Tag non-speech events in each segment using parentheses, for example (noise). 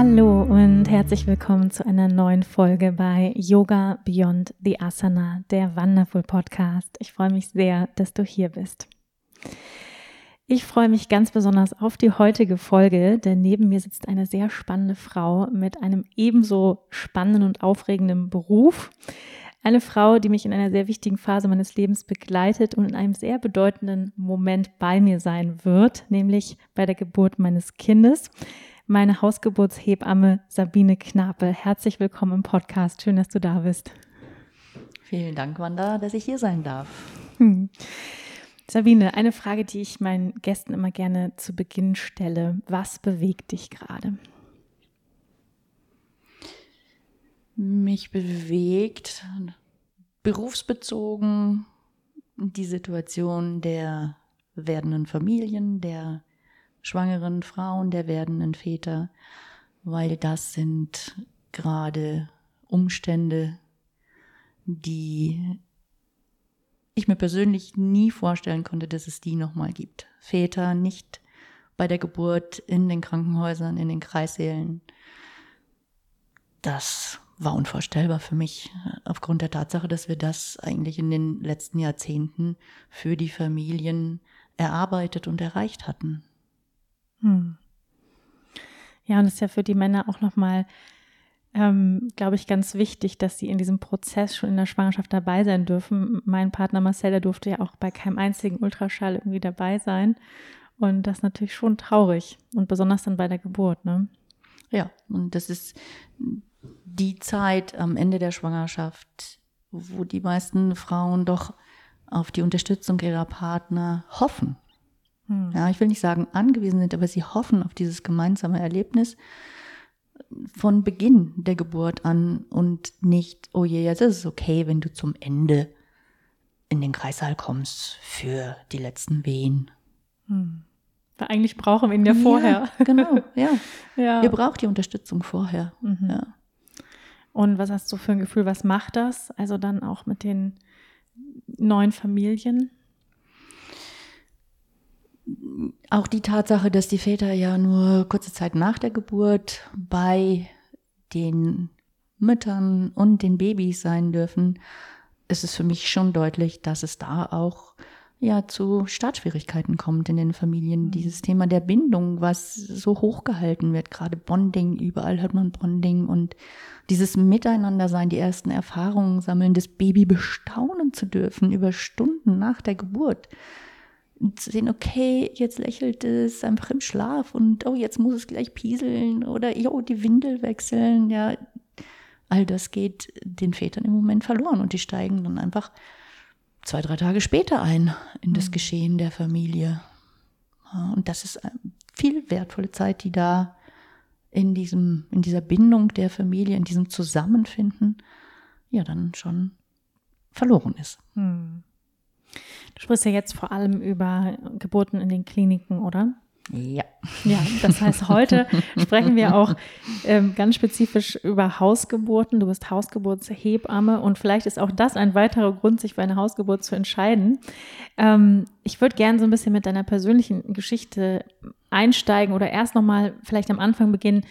Hallo und herzlich willkommen zu einer neuen Folge bei Yoga Beyond the Asana, der Wonderful Podcast. Ich freue mich sehr, dass du hier bist. Ich freue mich ganz besonders auf die heutige Folge, denn neben mir sitzt eine sehr spannende Frau mit einem ebenso spannenden und aufregenden Beruf. Eine Frau, die mich in einer sehr wichtigen Phase meines Lebens begleitet und in einem sehr bedeutenden Moment bei mir sein wird, nämlich bei der Geburt meines Kindes meine Hausgeburtshebamme Sabine Knape. Herzlich willkommen im Podcast. Schön, dass du da bist. Vielen Dank, Wanda, dass ich hier sein darf. Hm. Sabine, eine Frage, die ich meinen Gästen immer gerne zu Beginn stelle. Was bewegt dich gerade? Mich bewegt berufsbezogen die Situation der werdenden Familien, der schwangeren Frauen, der werdenden Väter, weil das sind gerade Umstände, die ich mir persönlich nie vorstellen konnte, dass es die nochmal gibt. Väter nicht bei der Geburt in den Krankenhäusern, in den Kreissälen. Das war unvorstellbar für mich, aufgrund der Tatsache, dass wir das eigentlich in den letzten Jahrzehnten für die Familien erarbeitet und erreicht hatten. Hm. Ja, und es ist ja für die Männer auch nochmal, ähm, glaube ich, ganz wichtig, dass sie in diesem Prozess schon in der Schwangerschaft dabei sein dürfen. Mein Partner Marcel, der durfte ja auch bei keinem einzigen Ultraschall irgendwie dabei sein. Und das ist natürlich schon traurig und besonders dann bei der Geburt, ne? Ja, und das ist die Zeit am Ende der Schwangerschaft, wo die meisten Frauen doch auf die Unterstützung ihrer Partner hoffen. Hm. Ja, ich will nicht sagen angewiesen sind, aber sie hoffen auf dieses gemeinsame Erlebnis von Beginn der Geburt an und nicht, oh je, jetzt ist es okay, wenn du zum Ende in den Kreissaal kommst für die letzten Wehen. Hm. Weil eigentlich brauchen wir ihn ja vorher. Ja, (laughs) genau, ja. ja. Ihr braucht die Unterstützung vorher. Mhm. Ja. Und was hast du für ein Gefühl, was macht das? Also dann auch mit den neuen Familien? Auch die Tatsache, dass die Väter ja nur kurze Zeit nach der Geburt bei den Müttern und den Babys sein dürfen, ist es für mich schon deutlich, dass es da auch ja zu Startschwierigkeiten kommt in den Familien. Mhm. Dieses Thema der Bindung, was so hochgehalten wird, gerade Bonding, überall hört man Bonding und dieses Miteinander sein, die ersten Erfahrungen sammeln, das Baby bestaunen zu dürfen über Stunden nach der Geburt zu sehen, okay, jetzt lächelt es einfach im Schlaf und oh, jetzt muss es gleich pieseln oder jo, die Windel wechseln, ja. All das geht den Vätern im Moment verloren und die steigen dann einfach zwei, drei Tage später ein in das mhm. Geschehen der Familie. Und das ist viel wertvolle Zeit, die da in diesem, in dieser Bindung der Familie, in diesem Zusammenfinden, ja, dann schon verloren ist. Hm. Du sprichst ja jetzt vor allem über Geburten in den Kliniken, oder? Ja. Ja, das heißt, heute sprechen wir auch ähm, ganz spezifisch über Hausgeburten. Du bist Hausgeburtshebamme und vielleicht ist auch das ein weiterer Grund, sich für eine Hausgeburt zu entscheiden. Ähm, ich würde gerne so ein bisschen mit deiner persönlichen Geschichte einsteigen oder erst nochmal vielleicht am Anfang beginnen,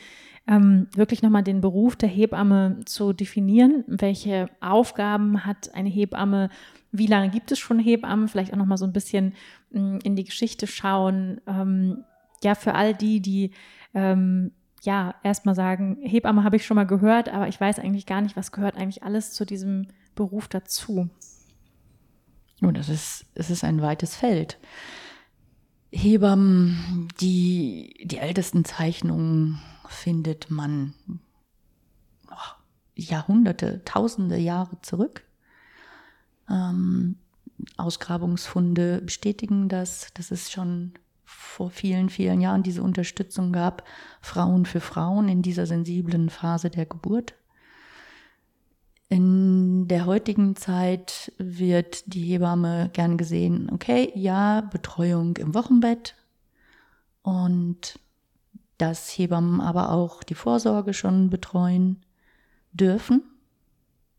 ähm, wirklich nochmal den Beruf der Hebamme zu definieren. Welche Aufgaben hat eine Hebamme? Wie lange gibt es schon Hebammen? Vielleicht auch nochmal so ein bisschen mh, mm, in die Geschichte schauen. Ähm, ja, für all die, die ähm, ja erstmal sagen, Hebamme habe ich schon mal gehört, aber ich weiß eigentlich gar nicht, was gehört eigentlich alles zu diesem Beruf dazu. Oh, das ist, es ist ein weites Feld. Hebammen, die, die ältesten Zeichnungen findet man oh, Jahrhunderte, Tausende Jahre zurück. Ähm, Ausgrabungsfunde bestätigen das, dass es schon vor vielen, vielen Jahren diese Unterstützung gab, Frauen für Frauen in dieser sensiblen Phase der Geburt. In der heutigen Zeit wird die Hebamme gern gesehen, okay, ja, Betreuung im Wochenbett und dass Hebammen aber auch die Vorsorge schon betreuen dürfen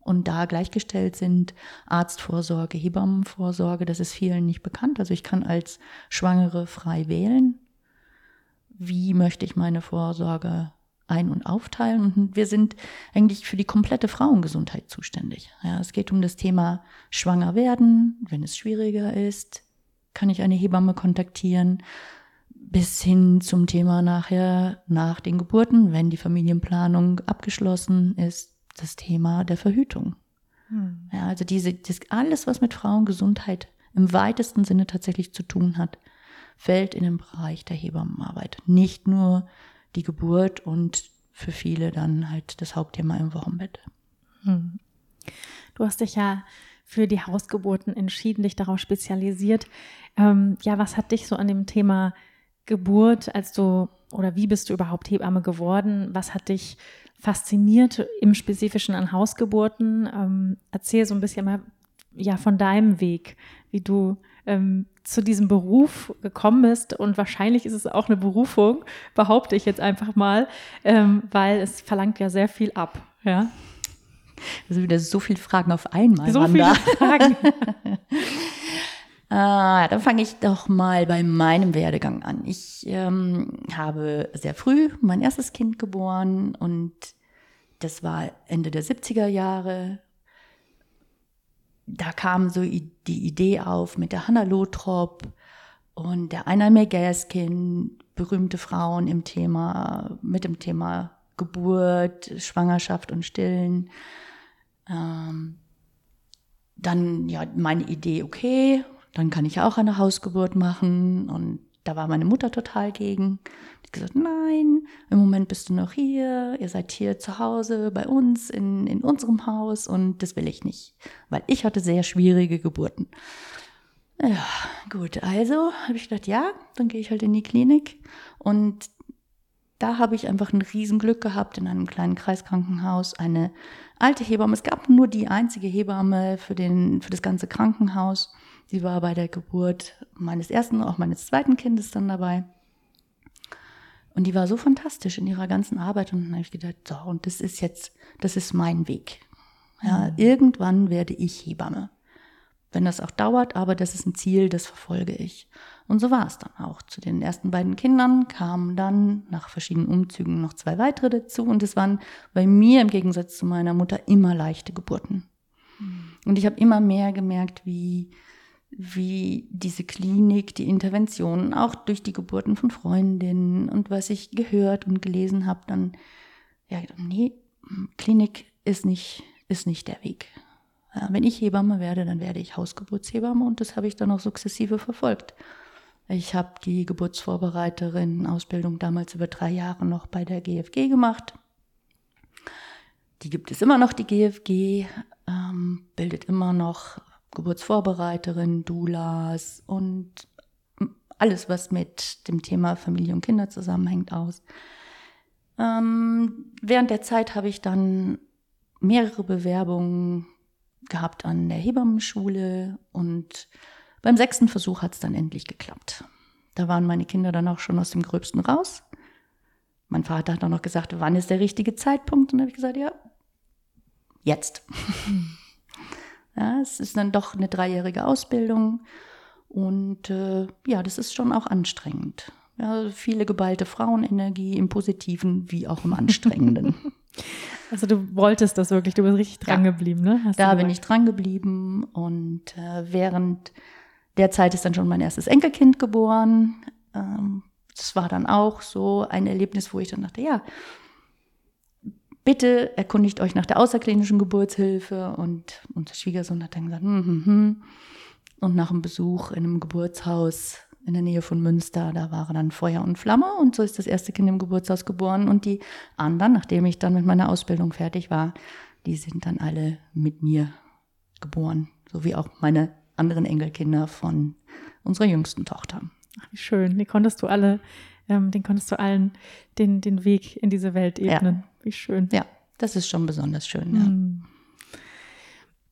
und da gleichgestellt sind Arztvorsorge, Hebammenvorsorge. Das ist vielen nicht bekannt. Also ich kann als Schwangere frei wählen. Wie möchte ich meine Vorsorge ein- und aufteilen? Und wir sind eigentlich für die komplette Frauengesundheit zuständig. Ja, es geht um das Thema Schwanger werden, wenn es schwieriger ist, kann ich eine Hebamme kontaktieren bis hin zum Thema nachher nach den Geburten, wenn die Familienplanung abgeschlossen ist, das Thema der Verhütung. Hm. Ja, also diese, das, alles, was mit Frauengesundheit im weitesten Sinne tatsächlich zu tun hat, fällt in den Bereich der Hebammenarbeit. Nicht nur die Geburt und für viele dann halt das Hauptthema im Wochenbett. Hm. Du hast dich ja für die Hausgeburten entschieden, dich darauf spezialisiert. Ähm, ja, was hat dich so an dem Thema Geburt, als du oder wie bist du überhaupt Hebamme geworden? Was hat dich fasziniert im Spezifischen an Hausgeburten. Ähm, erzähl so ein bisschen mal ja von deinem Weg, wie du ähm, zu diesem Beruf gekommen bist. Und wahrscheinlich ist es auch eine Berufung, behaupte ich jetzt einfach mal, ähm, weil es verlangt ja sehr viel ab. Ja. Also wieder so viele Fragen auf einmal. So viele Fragen. (laughs) Ah, dann fange ich doch mal bei meinem Werdegang an. Ich ähm, habe sehr früh mein erstes Kind geboren und das war Ende der 70er Jahre. Da kam so die Idee auf mit der Hannah Lothrop und der Einar Megaskin, berühmte Frauen im Thema, mit dem Thema Geburt, Schwangerschaft und Stillen. Ähm, dann ja meine Idee, okay, dann kann ich auch eine Hausgeburt machen. Und da war meine Mutter total gegen. Die hat gesagt, nein, im Moment bist du noch hier, ihr seid hier zu Hause bei uns in, in unserem Haus und das will ich nicht, weil ich hatte sehr schwierige Geburten. Ja, gut, also habe ich gedacht, ja, dann gehe ich halt in die Klinik und da habe ich einfach ein Riesenglück gehabt in einem kleinen Kreiskrankenhaus, eine alte Hebamme. Es gab nur die einzige Hebamme für, den, für das ganze Krankenhaus. Sie war bei der Geburt meines ersten, auch meines zweiten Kindes dann dabei. Und die war so fantastisch in ihrer ganzen Arbeit. Und dann habe ich gedacht, so, und das ist jetzt, das ist mein Weg. Ja, mhm. irgendwann werde ich Hebamme. Wenn das auch dauert, aber das ist ein Ziel, das verfolge ich. Und so war es dann auch. Zu den ersten beiden Kindern kamen dann nach verschiedenen Umzügen noch zwei weitere dazu. Und es waren bei mir im Gegensatz zu meiner Mutter immer leichte Geburten. Mhm. Und ich habe immer mehr gemerkt, wie, wie diese Klinik, die Interventionen, auch durch die Geburten von Freundinnen und was ich gehört und gelesen habe, dann, ja, nee, Klinik ist nicht, ist nicht der Weg. Wenn ich Hebamme werde, dann werde ich Hausgeburtshebamme und das habe ich dann auch sukzessive verfolgt. Ich habe die Geburtsvorbereiterin-Ausbildung damals über drei Jahre noch bei der GFG gemacht. Die gibt es immer noch, die GFG, ähm, bildet immer noch Geburtsvorbereiterin, Doulas und alles, was mit dem Thema Familie und Kinder zusammenhängt, aus. Ähm, während der Zeit habe ich dann mehrere Bewerbungen gehabt an der Hebammenschule und beim sechsten Versuch hat es dann endlich geklappt. Da waren meine Kinder dann auch schon aus dem Gröbsten raus. Mein Vater hat dann noch gesagt, wann ist der richtige Zeitpunkt? Und da habe ich gesagt, ja, jetzt. Ja, es ist dann doch eine dreijährige Ausbildung und äh, ja, das ist schon auch anstrengend. Ja, viele geballte Frauenenergie im Positiven wie auch im Anstrengenden. (laughs) (laughs) Also du wolltest das wirklich, du bist richtig dran ja, geblieben, ne? Hast da bin ich dran geblieben und äh, während der Zeit ist dann schon mein erstes Enkelkind geboren. Ähm, das war dann auch so ein Erlebnis, wo ich dann dachte, ja, bitte erkundigt euch nach der außerklinischen Geburtshilfe. Und unser Schwiegersohn hat dann gesagt, hm, hm, hm. Und nach einem Besuch in einem Geburtshaus in der Nähe von Münster, da waren dann Feuer und Flamme und so ist das erste Kind im Geburtshaus geboren und die anderen, nachdem ich dann mit meiner Ausbildung fertig war, die sind dann alle mit mir geboren, so wie auch meine anderen Enkelkinder von unserer jüngsten Tochter. Ach, wie schön. Die konntest du alle, ähm, den konntest du allen den, den Weg in diese Welt ebnen. Ja. Wie schön. Ja, das ist schon besonders schön, ja. Mm.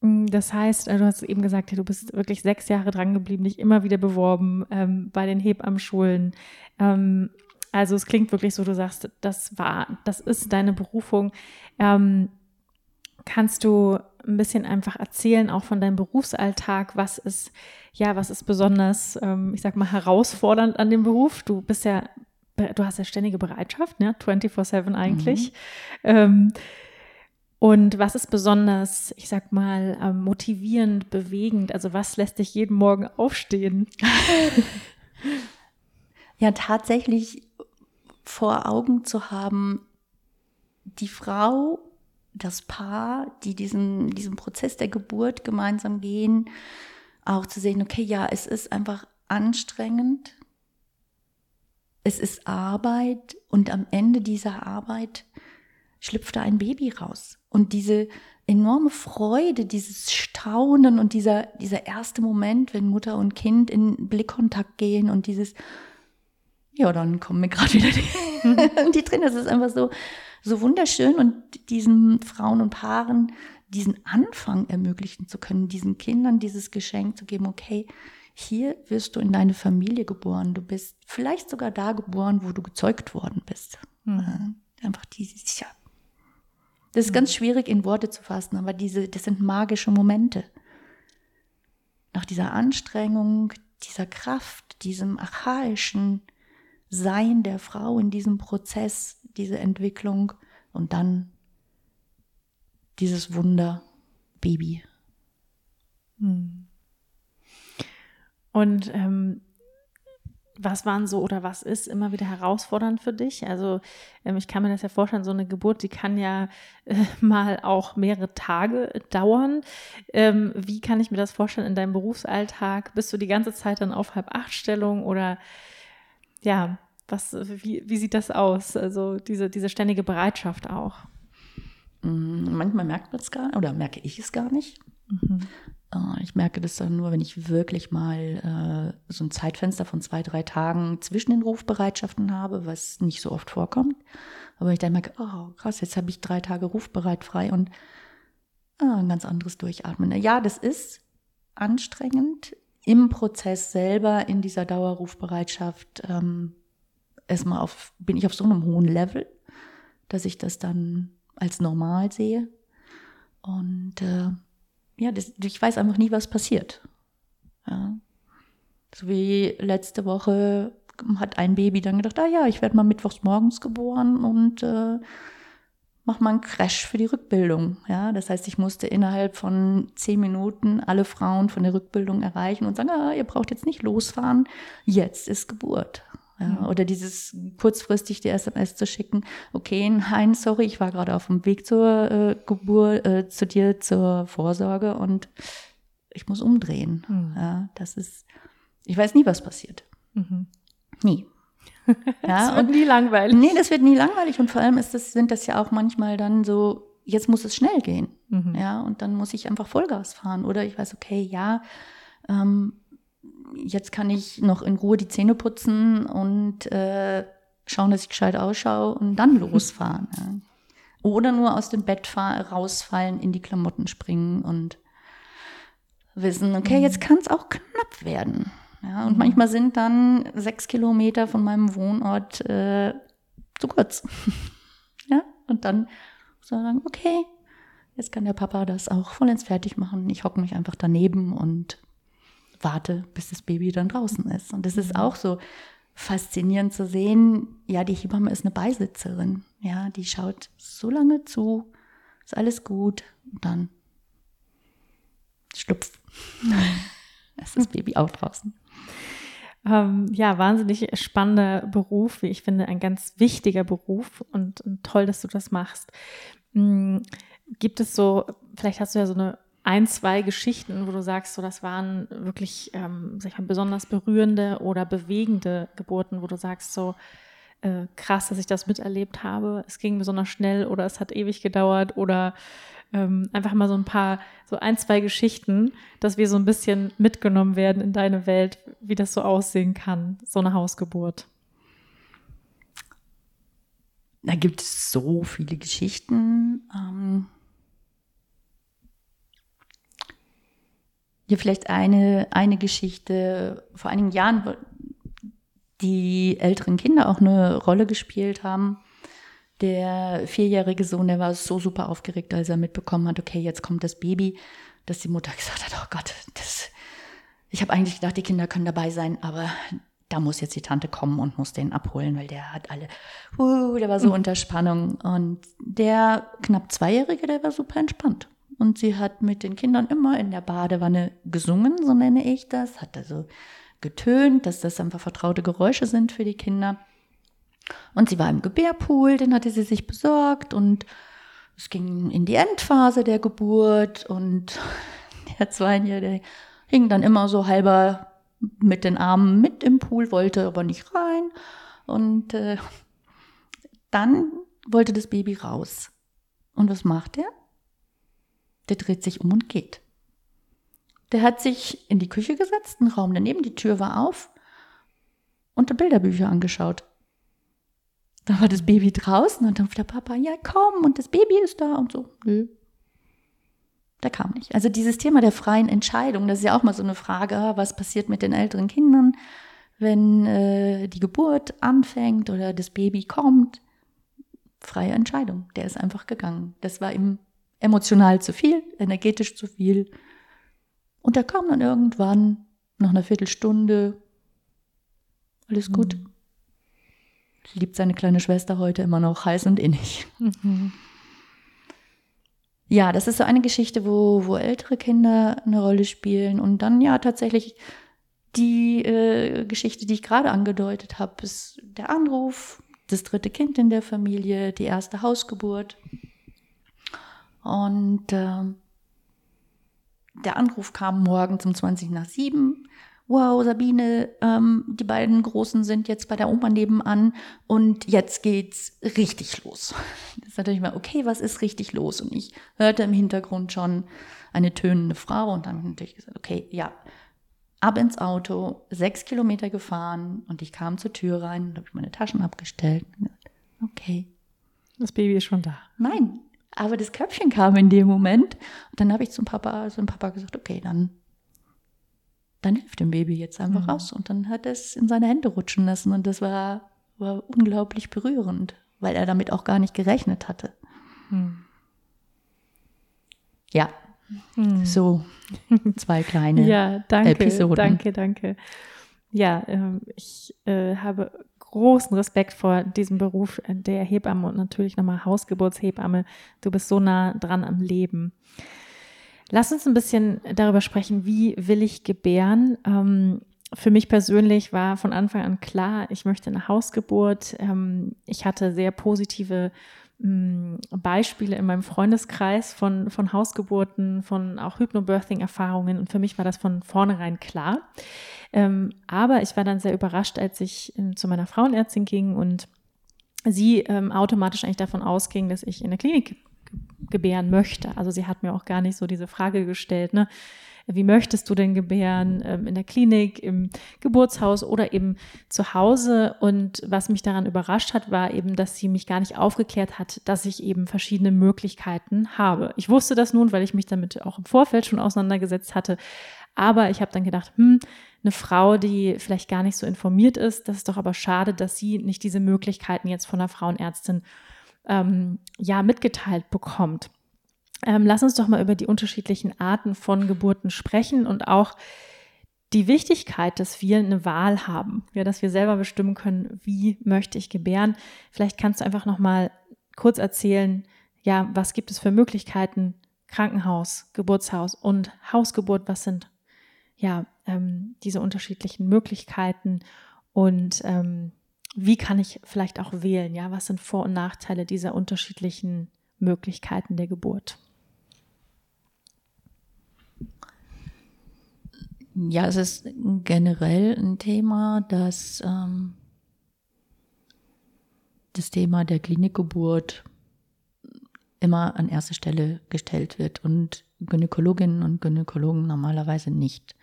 Mm, das heißt, äh, du hast eben gesagt, du bist wirklich sechs Jahre dran geblieben, dich immer wieder beworben ähm, bei den Hebammenschulen. Ähm, also es klingt wirklich so, du sagst, das war, das ist deine Berufung. Ähm, kannst du ein bisschen einfach erzählen, auch von deinem Berufsalltag, was ist, ja, was ist besonders, ähm, ich sag mal, herausfordernd an dem Beruf? Du bist ja, du hast ja ständige Bereitschaft, ne? 24-7 eigentlich. Mhm. Ähm, und was ist besonders, ich sag mal, ähm, motivierend, bewegend? Also was lässt dich jeden Morgen aufstehen? (laughs) ja, tatsächlich vor Augen zu haben, die Frau, das Paar, die diesen, diesen Prozess der Geburt gemeinsam gehen, auch zu sehen, okay, ja, es ist einfach anstrengend, es ist Arbeit und am Ende dieser Arbeit schlüpft da ein Baby raus. Und diese enorme Freude, dieses Staunen und dieser, dieser erste Moment, wenn Mutter und Kind in Blickkontakt gehen und dieses, ja, dann kommen mir gerade wieder die, (laughs) die Tränen. Das ist einfach so, so wunderschön und diesen Frauen und Paaren diesen Anfang ermöglichen zu können, diesen Kindern dieses Geschenk zu geben, okay, hier wirst du in deine Familie geboren. Du bist vielleicht sogar da geboren, wo du gezeugt worden bist. Mhm. Einfach dieses, ja. Das ist ganz mhm. schwierig in Worte zu fassen, aber diese, das sind magische Momente. Nach dieser Anstrengung, dieser Kraft, diesem archaischen, sein der Frau in diesem Prozess, diese Entwicklung und dann dieses Wunder Baby. Hm. Und ähm, was waren so oder was ist immer wieder herausfordernd für dich? Also ähm, ich kann mir das ja vorstellen, so eine Geburt, die kann ja äh, (laughs) mal auch mehrere Tage dauern. Ähm, wie kann ich mir das vorstellen in deinem Berufsalltag? Bist du die ganze Zeit dann auf Halb-Acht-Stellung oder ja, was, wie, wie sieht das aus? Also diese, diese ständige Bereitschaft auch. Mm, manchmal merkt man es gar nicht oder merke ich es gar nicht. Mhm. Äh, ich merke das dann nur, wenn ich wirklich mal äh, so ein Zeitfenster von zwei, drei Tagen zwischen den Rufbereitschaften habe, was nicht so oft vorkommt. Aber ich dann merke, oh krass, jetzt habe ich drei Tage rufbereit frei und ah, ein ganz anderes Durchatmen. Ja, das ist anstrengend im Prozess selber in dieser Dauerrufbereitschaft ähm, erstmal auf, bin ich auf so einem hohen Level, dass ich das dann als normal sehe. Und äh, ja, das, ich weiß einfach nie, was passiert. Ja. So wie letzte Woche hat ein Baby dann gedacht, ah ja, ich werde mal mittwochs morgens geboren und äh, mach mal einen Crash für die Rückbildung. Ja, das heißt, ich musste innerhalb von zehn Minuten alle Frauen von der Rückbildung erreichen und sagen, ah, ihr braucht jetzt nicht losfahren, jetzt ist Geburt. Ja. Oder dieses kurzfristig die SMS zu schicken, okay, nein, sorry, ich war gerade auf dem Weg zur äh, Geburt, äh, zu dir zur Vorsorge und ich muss umdrehen. Mhm. Ja, das ist, ich weiß nie, was passiert. Mhm. Nie. (laughs) Ja, das wird und, nie langweilig. Nee, das wird nie langweilig. Und vor allem ist das, sind das ja auch manchmal dann so, jetzt muss es schnell gehen. Mhm. Ja, und dann muss ich einfach Vollgas fahren. Oder ich weiß, okay, ja, ähm, jetzt kann ich noch in Ruhe die Zähne putzen und äh, schauen, dass ich gescheit ausschaue und dann (laughs) losfahren. Ja. Oder nur aus dem Bett rausfallen, in die Klamotten springen und wissen, okay, jetzt mhm. kann es auch knapp werden. Ja, und mhm. manchmal sind dann sechs Kilometer von meinem Wohnort äh, zu kurz. (laughs) ja, und dann sagen, okay, jetzt kann der Papa das auch vollends fertig machen. Ich hocke mich einfach daneben und warte, bis das Baby dann draußen ist. Und das ist mhm. auch so faszinierend zu sehen. Ja, die Hebamme ist eine Beisitzerin. Ja, die schaut so lange zu, ist alles gut. Und dann schlupf. (laughs) ist das Baby auch draußen. Ähm, ja, wahnsinnig spannender Beruf, wie ich finde, ein ganz wichtiger Beruf und, und toll, dass du das machst. Hm, gibt es so, vielleicht hast du ja so eine ein, zwei Geschichten, wo du sagst, so das waren wirklich, ähm, sag ich mal, besonders berührende oder bewegende Geburten, wo du sagst, so äh, krass, dass ich das miterlebt habe. Es ging besonders schnell oder es hat ewig gedauert oder ähm, einfach mal so ein paar, so ein, zwei Geschichten, dass wir so ein bisschen mitgenommen werden in deine Welt, wie das so aussehen kann, so eine Hausgeburt. Da gibt es so viele Geschichten. Ähm Hier vielleicht eine, eine Geschichte. Vor einigen Jahren, die älteren Kinder auch eine Rolle gespielt haben. Der vierjährige Sohn, der war so super aufgeregt, als er mitbekommen hat, okay, jetzt kommt das Baby, dass die Mutter (laughs) gesagt hat, oh Gott, das, ich habe eigentlich gedacht, die Kinder können dabei sein, aber da muss jetzt die Tante kommen und muss den abholen, weil der hat alle, uh, der war so mhm. unter Spannung. Und der knapp Zweijährige, der war super entspannt. Und sie hat mit den Kindern immer in der Badewanne gesungen, so nenne ich das, hat also getönt, dass das einfach vertraute Geräusche sind für die Kinder. Und sie war im Gebärpool, den hatte sie sich besorgt und es ging in die Endphase der Geburt und (laughs) der Zweijährige hing dann immer so halber mit den Armen mit im Pool, wollte aber nicht rein. Und äh, dann wollte das Baby raus. Und was macht er? Der dreht sich um und geht. Der hat sich in die Küche gesetzt, einen Raum daneben, die Tür war auf und Bilderbücher angeschaut. Da war das Baby draußen und dann der Papa, ja komm, und das Baby ist da und so. Nö. Der kam nicht. Also dieses Thema der freien Entscheidung, das ist ja auch mal so eine Frage, was passiert mit den älteren Kindern, wenn äh, die Geburt anfängt oder das Baby kommt. Freie Entscheidung. Der ist einfach gegangen. Das war ihm emotional zu viel, energetisch zu viel. Und er kam dann irgendwann, nach einer Viertelstunde, alles gut. Mhm. Liebt seine kleine Schwester heute immer noch heiß und innig. Mhm. Ja, das ist so eine Geschichte, wo, wo ältere Kinder eine Rolle spielen. Und dann ja tatsächlich die äh, Geschichte, die ich gerade angedeutet habe, ist der Anruf, das dritte Kind in der Familie, die erste Hausgeburt. Und äh, der Anruf kam morgens um 20 nach 7. Wow, Sabine, ähm, die beiden Großen sind jetzt bei der Oma nebenan und jetzt geht's richtig los. (laughs) Das ist natürlich mal, okay, was ist richtig los? Und ich hörte im Hintergrund schon eine tönende Frau und dann natürlich gesagt, okay, ja, ab ins Auto, sechs Kilometer gefahren und ich kam zur Tür rein und habe meine Taschen abgestellt. Okay. Das Baby ist schon da. Nein, aber das Köpfchen kam in dem Moment. Und dann habe ich zum Papa, zum Papa gesagt, okay, dann, dann hilft dem Baby jetzt einfach mhm. raus. Und dann hat er es in seine Hände rutschen lassen. Und das war, war unglaublich berührend, weil er damit auch gar nicht gerechnet hatte. Mhm. Ja, mhm. so zwei kleine (laughs) ja, danke, Episoden. Danke, danke. Ja, äh, ich äh, habe großen Respekt vor diesem Beruf der Hebamme und natürlich nochmal Hausgeburtshebamme. Du bist so nah dran am Leben. Lass uns ein bisschen darüber sprechen, wie will ich gebären. Ähm, für mich persönlich war von Anfang an klar, ich möchte eine Hausgeburt. Ähm, ich hatte sehr positive mm, Beispiele in meinem Freundeskreis von, von Hausgeburten, von auch Hypnobirthing-Erfahrungen und für mich war das von vornherein klar. Ähm, aber ich war dann sehr überrascht, als ich ähm, zu meiner Frauenärztin ging und sie ähm, automatisch eigentlich davon ausging, dass ich in der Klinik gebären möchte. Also sie hat mir auch gar nicht so diese Frage gestellt, ne? Wie möchtest du denn gebären? Ähm, in der Klinik, im Geburtshaus oder eben zu Hause? Und was mich daran überrascht hat, war eben, dass sie mich gar nicht aufgeklärt hat, dass ich eben verschiedene Möglichkeiten habe. Ich wusste das nun, weil ich mich damit auch im Vorfeld schon auseinandergesetzt hatte. Aber ich habe dann gedacht, hm, eine Frau, die vielleicht gar nicht so informiert ist, das ist doch aber schade, dass sie nicht diese Möglichkeiten jetzt von der Frauenärztin ähm, ja mitgeteilt bekommt. Ähm, lass uns doch mal über die unterschiedlichen Arten von Geburten sprechen und auch die Wichtigkeit, dass wir eine Wahl haben, ja, dass wir selber bestimmen können, wie möchte ich gebären. Vielleicht kannst du einfach noch mal kurz erzählen, ja, was gibt es für Möglichkeiten? Krankenhaus, Geburtshaus und Hausgeburt, was sind ja, ähm, diese unterschiedlichen Möglichkeiten und ähm, wie kann ich vielleicht auch wählen? Ja, was sind Vor- und Nachteile dieser unterschiedlichen Möglichkeiten der Geburt? Ja, es ist generell ein Thema, das ähm, das Thema der Klinikgeburt immer an erste Stelle gestellt wird und Gynäkologinnen und Gynäkologen normalerweise nicht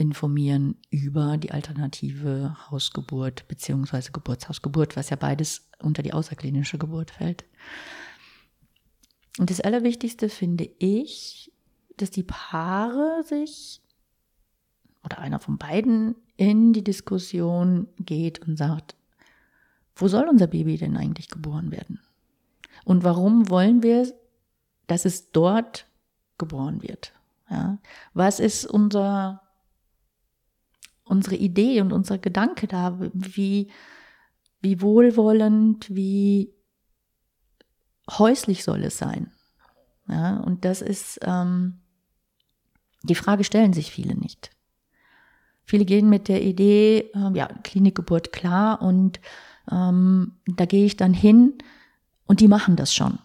informieren über die alternative Hausgeburt beziehungsweise Geburtshausgeburt, was ja beides unter die außerklinische Geburt fällt. Und das Allerwichtigste finde ich, dass die Paare sich oder einer von beiden in die Diskussion geht und sagt, wo soll unser Baby denn eigentlich geboren werden? Und warum wollen wir, dass es dort geboren wird? Ja? Was ist unser, unsere Idee und unser Gedanke da? Wie, wie wohlwollend, wie häuslich soll es sein? Ja, und das ist, ähm, die Frage stellen sich viele nicht. Viele gehen mit der Idee, äh, ja, Klinikgeburt klar und ähm, da gehe ich dann hin und die machen das schon.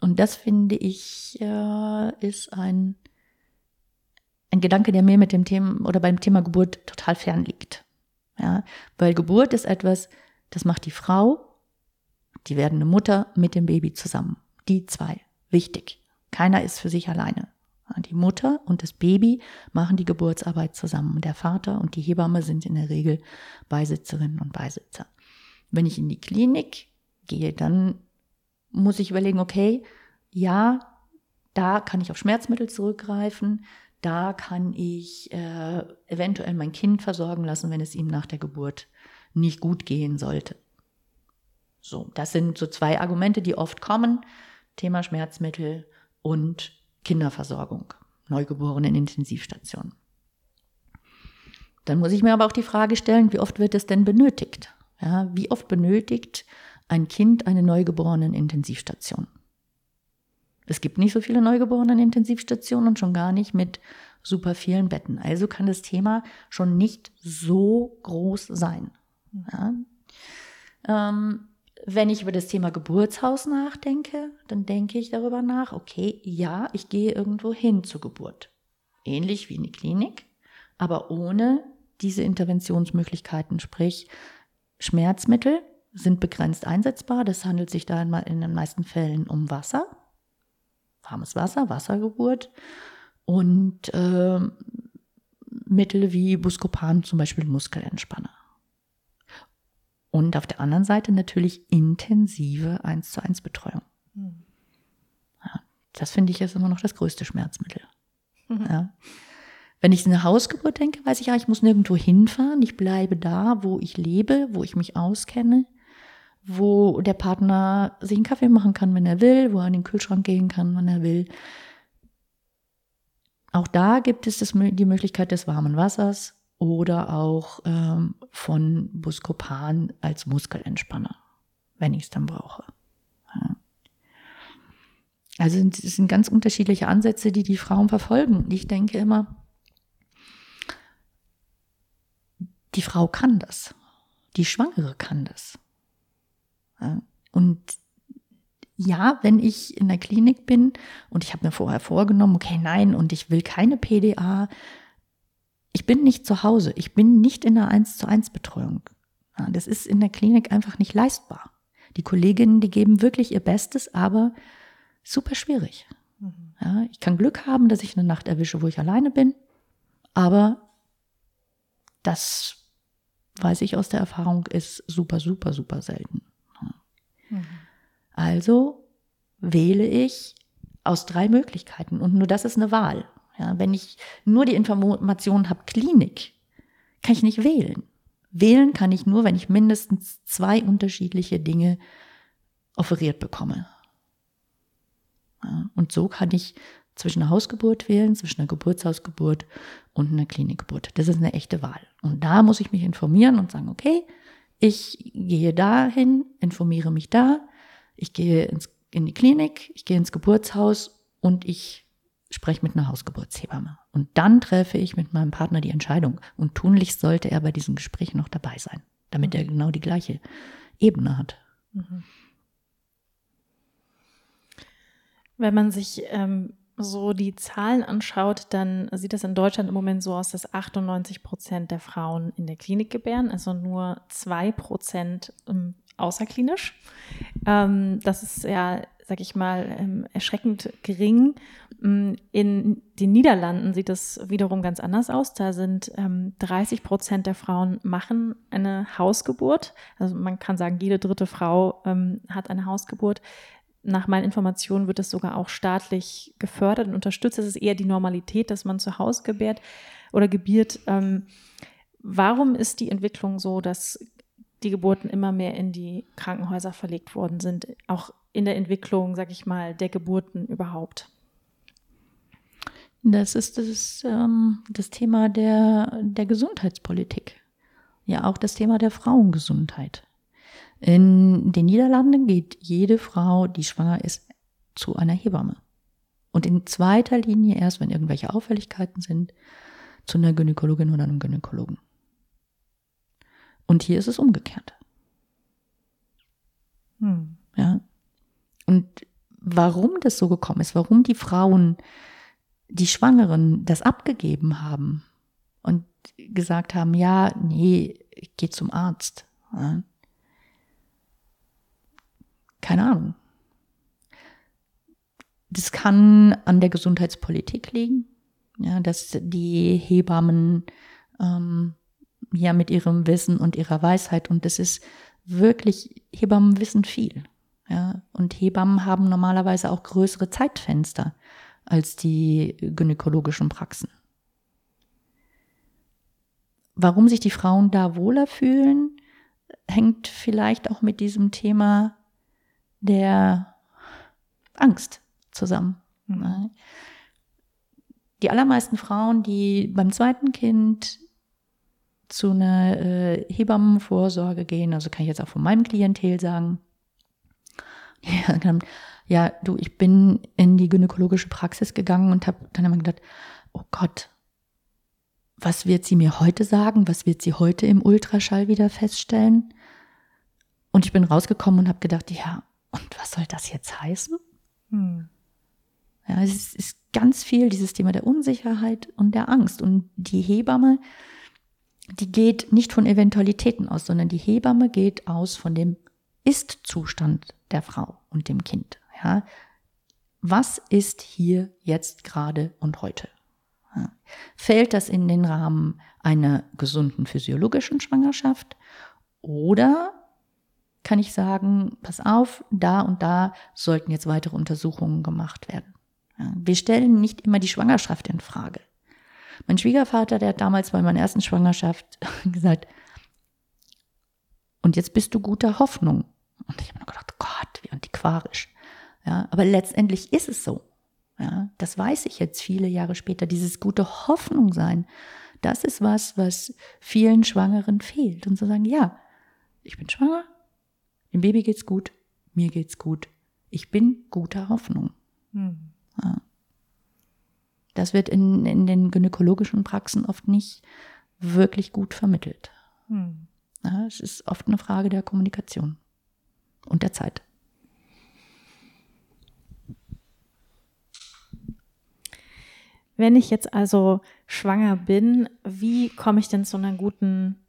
Und das finde ich äh, ist ein, ein Gedanke, der mir mit dem Thema oder beim Thema Geburt total fern liegt. Ja, weil Geburt ist etwas, das macht die Frau, die werdende Mutter mit dem Baby zusammen. Die zwei. Wichtig. Keiner ist für sich alleine. Die Mutter und das Baby machen die Geburtsarbeit zusammen. Der Vater und die Hebamme sind in der Regel Beisitzerinnen und Beisitzer. Wenn ich in die Klinik gehe, dann muss ich überlegen, okay, ja, da kann ich auf Schmerzmittel zurückgreifen, da kann ich äh, eventuell mein Kind versorgen lassen, wenn es ihm nach der Geburt nicht gut gehen sollte. So, das sind so zwei Argumente, die oft kommen. Thema Schmerzmittel und Kinderversorgung, Neugeborene in Intensivstationen. Dann muss ich mir aber auch die Frage stellen, wie oft wird es denn benötigt? Ja, wie oft benötigt ein Kind eine neugeborene Intensivstation? Es gibt nicht so viele neugeborene Intensivstationen und schon gar nicht mit super vielen Betten. Also kann das Thema schon nicht so groß sein. Ja. Ähm, wenn ich über das Thema Geburtshaus nachdenke, dann denke ich darüber nach, okay, ja, ich gehe irgendwo hin zur Geburt. Ähnlich wie in die Klinik, aber ohne diese Interventionsmöglichkeiten, sprich Schmerzmittel sind begrenzt einsetzbar. Das handelt sich da in den meisten Fällen um Wasser, warmes Wasser, Wassergeburt und äh, Mittel wie Buscopan, zum Beispiel Muskelentspanner. Und auf der anderen Seite natürlich intensive 1 zu 1 Betreuung. Mhm. Ja, das finde ich jetzt immer noch das größte Schmerzmittel. Mhm. Ja. Wenn ich eine Hausgeburt denke, weiß ich ja, ich muss nirgendwo hinfahren. Ich bleibe da, wo ich lebe, wo ich mich auskenne, wo der Partner sich einen Kaffee machen kann, wenn er will, wo er in den Kühlschrank gehen kann, wenn er will. Auch da gibt es das, die Möglichkeit des warmen Wassers oder auch ähm, von Buscopan als Muskelentspanner, wenn ich es dann brauche. Ja. Also es sind ganz unterschiedliche Ansätze, die die Frauen verfolgen. Ich denke immer, die Frau kann das. Die Schwangere kann das. Und ja, wenn ich in der Klinik bin und ich habe mir vorher vorgenommen, okay, nein, und ich will keine PDA, ich bin nicht zu Hause, ich bin nicht in der 1 zu 1 Betreuung. das ist in der Klinik einfach nicht leistbar. Die Kolleginnen, die geben wirklich ihr Bestes, aber super schwierig. Mhm. Ja, ich kann Glück haben, dass ich eine Nacht erwische, wo ich alleine bin, aber das weiß ich aus der Erfahrung, ist super, super, super selten. Mhm. Also wähle ich aus drei Möglichkeiten und nur das ist eine Wahl. Ja, wenn ich nur die Information habe, Klinik, kann ich nicht wählen. Wählen kann ich nur, wenn ich mindestens zwei unterschiedliche Dinge offeriert bekomme. Ja, und so kann ich zwischen einer Hausgeburt wählen, zwischen einer Geburtshausgeburt und einer Klinikgeburt. Das ist eine echte Wahl. Und da muss ich mich informieren und sagen, okay, ich gehe dahin, informiere mich da, ich gehe ins, in die Klinik, ich gehe ins Geburtshaus und ich spreche mit einer Hausgeburtshebamme. Und dann treffe ich mit meinem Partner die Entscheidung. Und tunlichst sollte er bei diesem Gespräch noch dabei sein, damit er genau die gleiche Ebene hat. Mhm. Wenn man sich ähm, so die Zahlen anschaut, dann sieht es in Deutschland im Moment so aus, dass 98 Prozent der Frauen in der Klinik gebären, also nur zwei Prozent außerklinisch. Ähm, das ist ja, sag ich mal, ähm, erschreckend gering. In den Niederlanden sieht es wiederum ganz anders aus. Da sind ähm, 30 Prozent der Frauen machen eine Hausgeburt. Also man kann sagen, jede dritte Frau ähm, hat eine Hausgeburt. Nach meinen Informationen wird es sogar auch staatlich gefördert und unterstützt. Es ist eher die Normalität, dass man zu Hause gebärt oder gebiert. Ähm, warum ist die Entwicklung so, dass die Geburten immer mehr in die Krankenhäuser verlegt worden sind, auch in der Entwicklung, sag ich mal, der Geburten überhaupt? Das ist das, ähm, das Thema der, der Gesundheitspolitik. Ja, auch das Thema der Frauengesundheit. In den Niederlanden geht jede Frau, die schwanger ist, zu einer Hebamme. Und in zweiter Linie erst, wenn irgendwelche Auffälligkeiten sind, zu einer Gynäkologin oder einem Gynäkologen. Und hier ist es umgekehrt. Hm. Ja. Und warum das so gekommen ist, warum die Frauen, die Schwangeren, das abgegeben haben und gesagt haben, ja, nee, ich gehe zum Arzt. Ja. Keine Ahnung. Das kann an der Gesundheitspolitik liegen, ja, dass die Hebammen ähm, ja mit ihrem Wissen und ihrer Weisheit und das ist wirklich, Hebammen wissen viel. Ja, und Hebammen haben normalerweise auch größere Zeitfenster als die gynäkologischen Praxen. Warum sich die Frauen da wohler fühlen, hängt vielleicht auch mit diesem Thema der Angst zusammen. Mhm. Die allermeisten Frauen, die beim zweiten Kind zu einer äh, Hebammenvorsorge gehen, also kann ich jetzt auch von meinem Klientel sagen, (laughs) ja, ja, du, ich bin in die gynäkologische Praxis gegangen und habe dann immer gedacht, oh Gott, was wird sie mir heute sagen? Was wird sie heute im Ultraschall wieder feststellen? Und ich bin rausgekommen und habe gedacht, ja, und was soll das jetzt heißen? Hm. Ja, es ist, ist ganz viel dieses Thema der Unsicherheit und der Angst. Und die Hebamme, die geht nicht von Eventualitäten aus, sondern die Hebamme geht aus von dem Ist-Zustand der Frau und dem Kind. Ja, was ist hier jetzt gerade und heute? Ja. Fällt das in den Rahmen einer gesunden physiologischen Schwangerschaft oder kann ich sagen, pass auf, da und da sollten jetzt weitere Untersuchungen gemacht werden. Wir stellen nicht immer die Schwangerschaft in Frage. Mein Schwiegervater, der hat damals bei meiner ersten Schwangerschaft (laughs) gesagt, und jetzt bist du guter Hoffnung. Und ich habe mir gedacht, Gott, wie antiquarisch. Ja, aber letztendlich ist es so. Ja, das weiß ich jetzt viele Jahre später. Dieses gute Hoffnung sein, das ist was, was vielen Schwangeren fehlt. Und zu sagen, ja, ich bin schwanger, dem Baby geht's gut, mir geht's gut. Ich bin guter Hoffnung. Hm. Ja. Das wird in, in den gynäkologischen Praxen oft nicht wirklich gut vermittelt. Hm. Ja, es ist oft eine Frage der Kommunikation und der Zeit. Wenn ich jetzt also schwanger bin, wie komme ich denn zu einer guten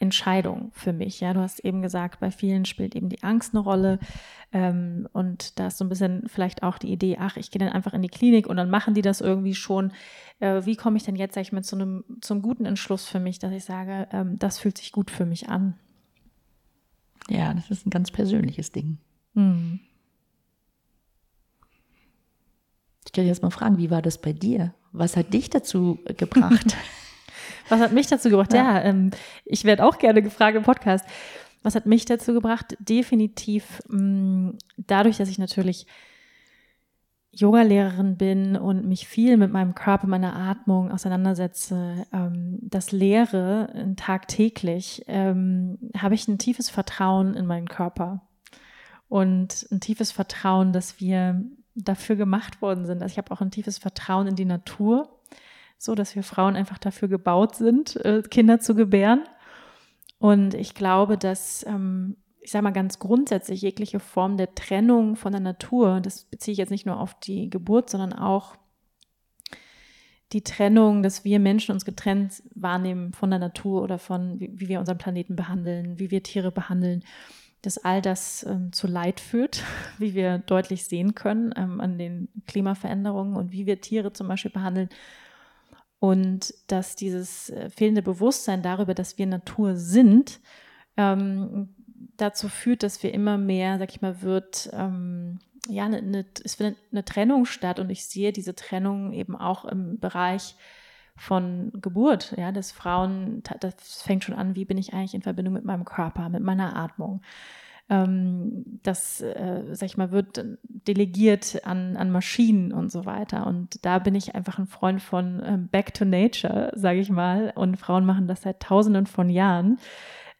Entscheidung für mich? Ja, du hast eben gesagt, bei vielen spielt eben die Angst eine Rolle. Ähm, und da ist so ein bisschen vielleicht auch die Idee, ach, ich gehe dann einfach in die Klinik und dann machen die das irgendwie schon. Äh, wie komme ich denn jetzt, sag ich mal, zu einem, zum guten Entschluss für mich, dass ich sage, ähm, das fühlt sich gut für mich an? Ja, das ist ein ganz persönliches Ding. Hm. Ich kann jetzt mal fragen, wie war das bei dir? Was hat dich dazu gebracht? (laughs) Was hat mich dazu gebracht? Ja, ja ähm, ich werde auch gerne gefragt im Podcast. Was hat mich dazu gebracht? Definitiv mh, mm, dadurch, dass ich natürlich Yoga-Lehrerin bin und mich viel mit meinem Körper, meiner Atmung auseinandersetze, ähm, das lehre äh, tagtäglich, ähm, habe ich ein tiefes Vertrauen in meinen Körper und ein tiefes Vertrauen, dass wir dafür gemacht worden sind. Also ich habe auch ein tiefes Vertrauen in die Natur, so dass wir Frauen einfach dafür gebaut sind, äh, Kinder zu gebären. Und ich glaube, dass ähm, ich sage mal ganz grundsätzlich, jegliche Form der Trennung von der Natur, das beziehe ich jetzt nicht nur auf die Geburt, sondern auch die Trennung, dass wir Menschen uns getrennt wahrnehmen von der Natur oder von, wie, wie wir unseren Planeten behandeln, wie wir Tiere behandeln. dass all das ähm, zu Leid führt, (laughs) wie wir deutlich sehen können ähm, an den Klimaveränderungen und wie wir Tiere zum Beispiel behandeln. Und dass dieses äh, fehlende Bewusstsein darüber, dass wir Natur sind, ähm, dazu führt, dass wir immer mehr, sag ich mal, wird, ähm, ja, eine, eine, es findet eine Trennung statt und ich sehe diese Trennung eben auch im Bereich von Geburt, ja, dass Frauen, das fängt schon an, wie bin ich eigentlich in Verbindung mit meinem Körper, mit meiner Atmung. Ähm, das, äh, sag ich mal, wird delegiert an, an Maschinen und so weiter. Und da bin ich einfach ein Freund von ähm, Back to Nature, sage ich mal. Und Frauen machen das seit Tausenden von Jahren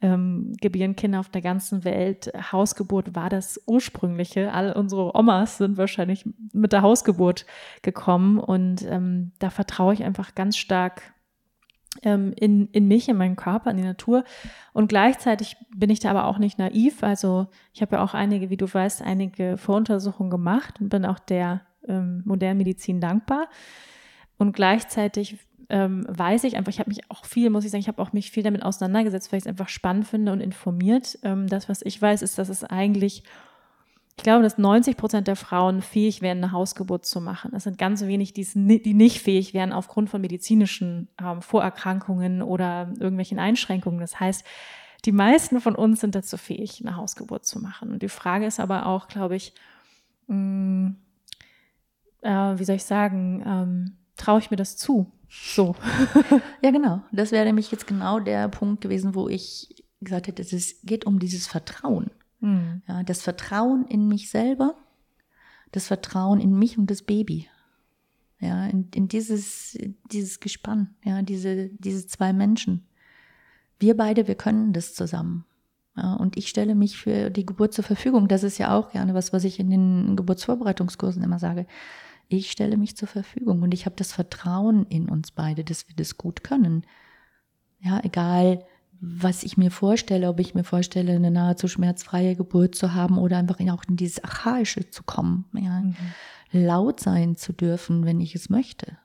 ähm, gebären Kinder auf der ganzen Welt. Hausgeburt war das ursprüngliche. All unsere Omas sind wahrscheinlich mit der Hausgeburt gekommen und ähm, da vertraue ich einfach ganz stark in, in mich, in meinen Körper, in die Natur. Und gleichzeitig bin ich da aber auch nicht naiv. Also ich habe ja auch einige, wie du weißt, einige Voruntersuchungen gemacht und bin auch der ähm, modernen Medizin dankbar. Und gleichzeitig ähm, weiß ich einfach, ich habe mich auch viel, muss ich sagen, ich habe auch mich viel damit auseinandergesetzt, weil ich es einfach spannend finde und informiert. Ähm, das, was ich weiß, ist, dass es eigentlich, ich glaube, dass 90 Prozent der Frauen fähig wären, eine Hausgeburt zu machen. Es sind ganz wenig, die, nicht fähig wären aufgrund von medizinischen ähm, Vorerkrankungen oder irgendwelchen Einschränkungen. Das heißt, die meisten von uns sind dazu fähig, eine Hausgeburt zu machen. Und die Frage ist aber auch, glaube ich, mh, mm, äh, wie soll ich sagen, ähm, traue ich mir das zu? So. (laughs) ja, genau. Das wäre nämlich jetzt genau der Punkt gewesen, wo ich gesagt hätte, es geht um dieses Vertrauen. Mhm. Ja, das Vertrauen in mich selber, das Vertrauen in mich und das Baby. Ja, in, in dieses, dieses Gespann, ja, diese, diese zwei Menschen. Wir beide, wir können das zusammen. Ja, und ich stelle mich für die Geburt zur Verfügung. Das ist ja auch gerne was, was ich in den Geburtsvorbereitungskursen immer sage ich stelle mich zur Verfügung und ich habe das Vertrauen in uns beide, dass wir das gut können. Ja, egal, was ich mir vorstelle, ob ich mir vorstelle, eine nahezu schmerzfreie Geburt zu haben oder einfach auch in dieses Archaische zu kommen, ja, mhm. laut sein zu dürfen, wenn ich es möchte.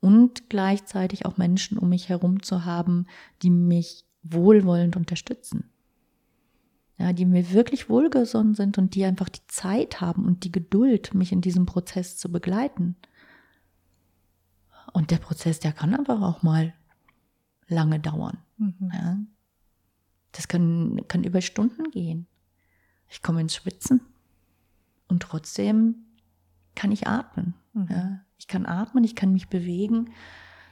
Und gleichzeitig auch Menschen um mich herum zu haben, die mich wohlwollend unterstützen ja, die mir wirklich wohlgesonnen sind und die einfach die Zeit haben und die Geduld, mich in diesem Prozess zu begleiten. Und der Prozess, der kann aber auch mal lange dauern. Mhm. Ja. Das kann, kann über Stunden gehen. Ich komme ins Schwitzen und trotzdem kann ich atmen. Mhm. Ja. Ich kann atmen, ich kann mich bewegen.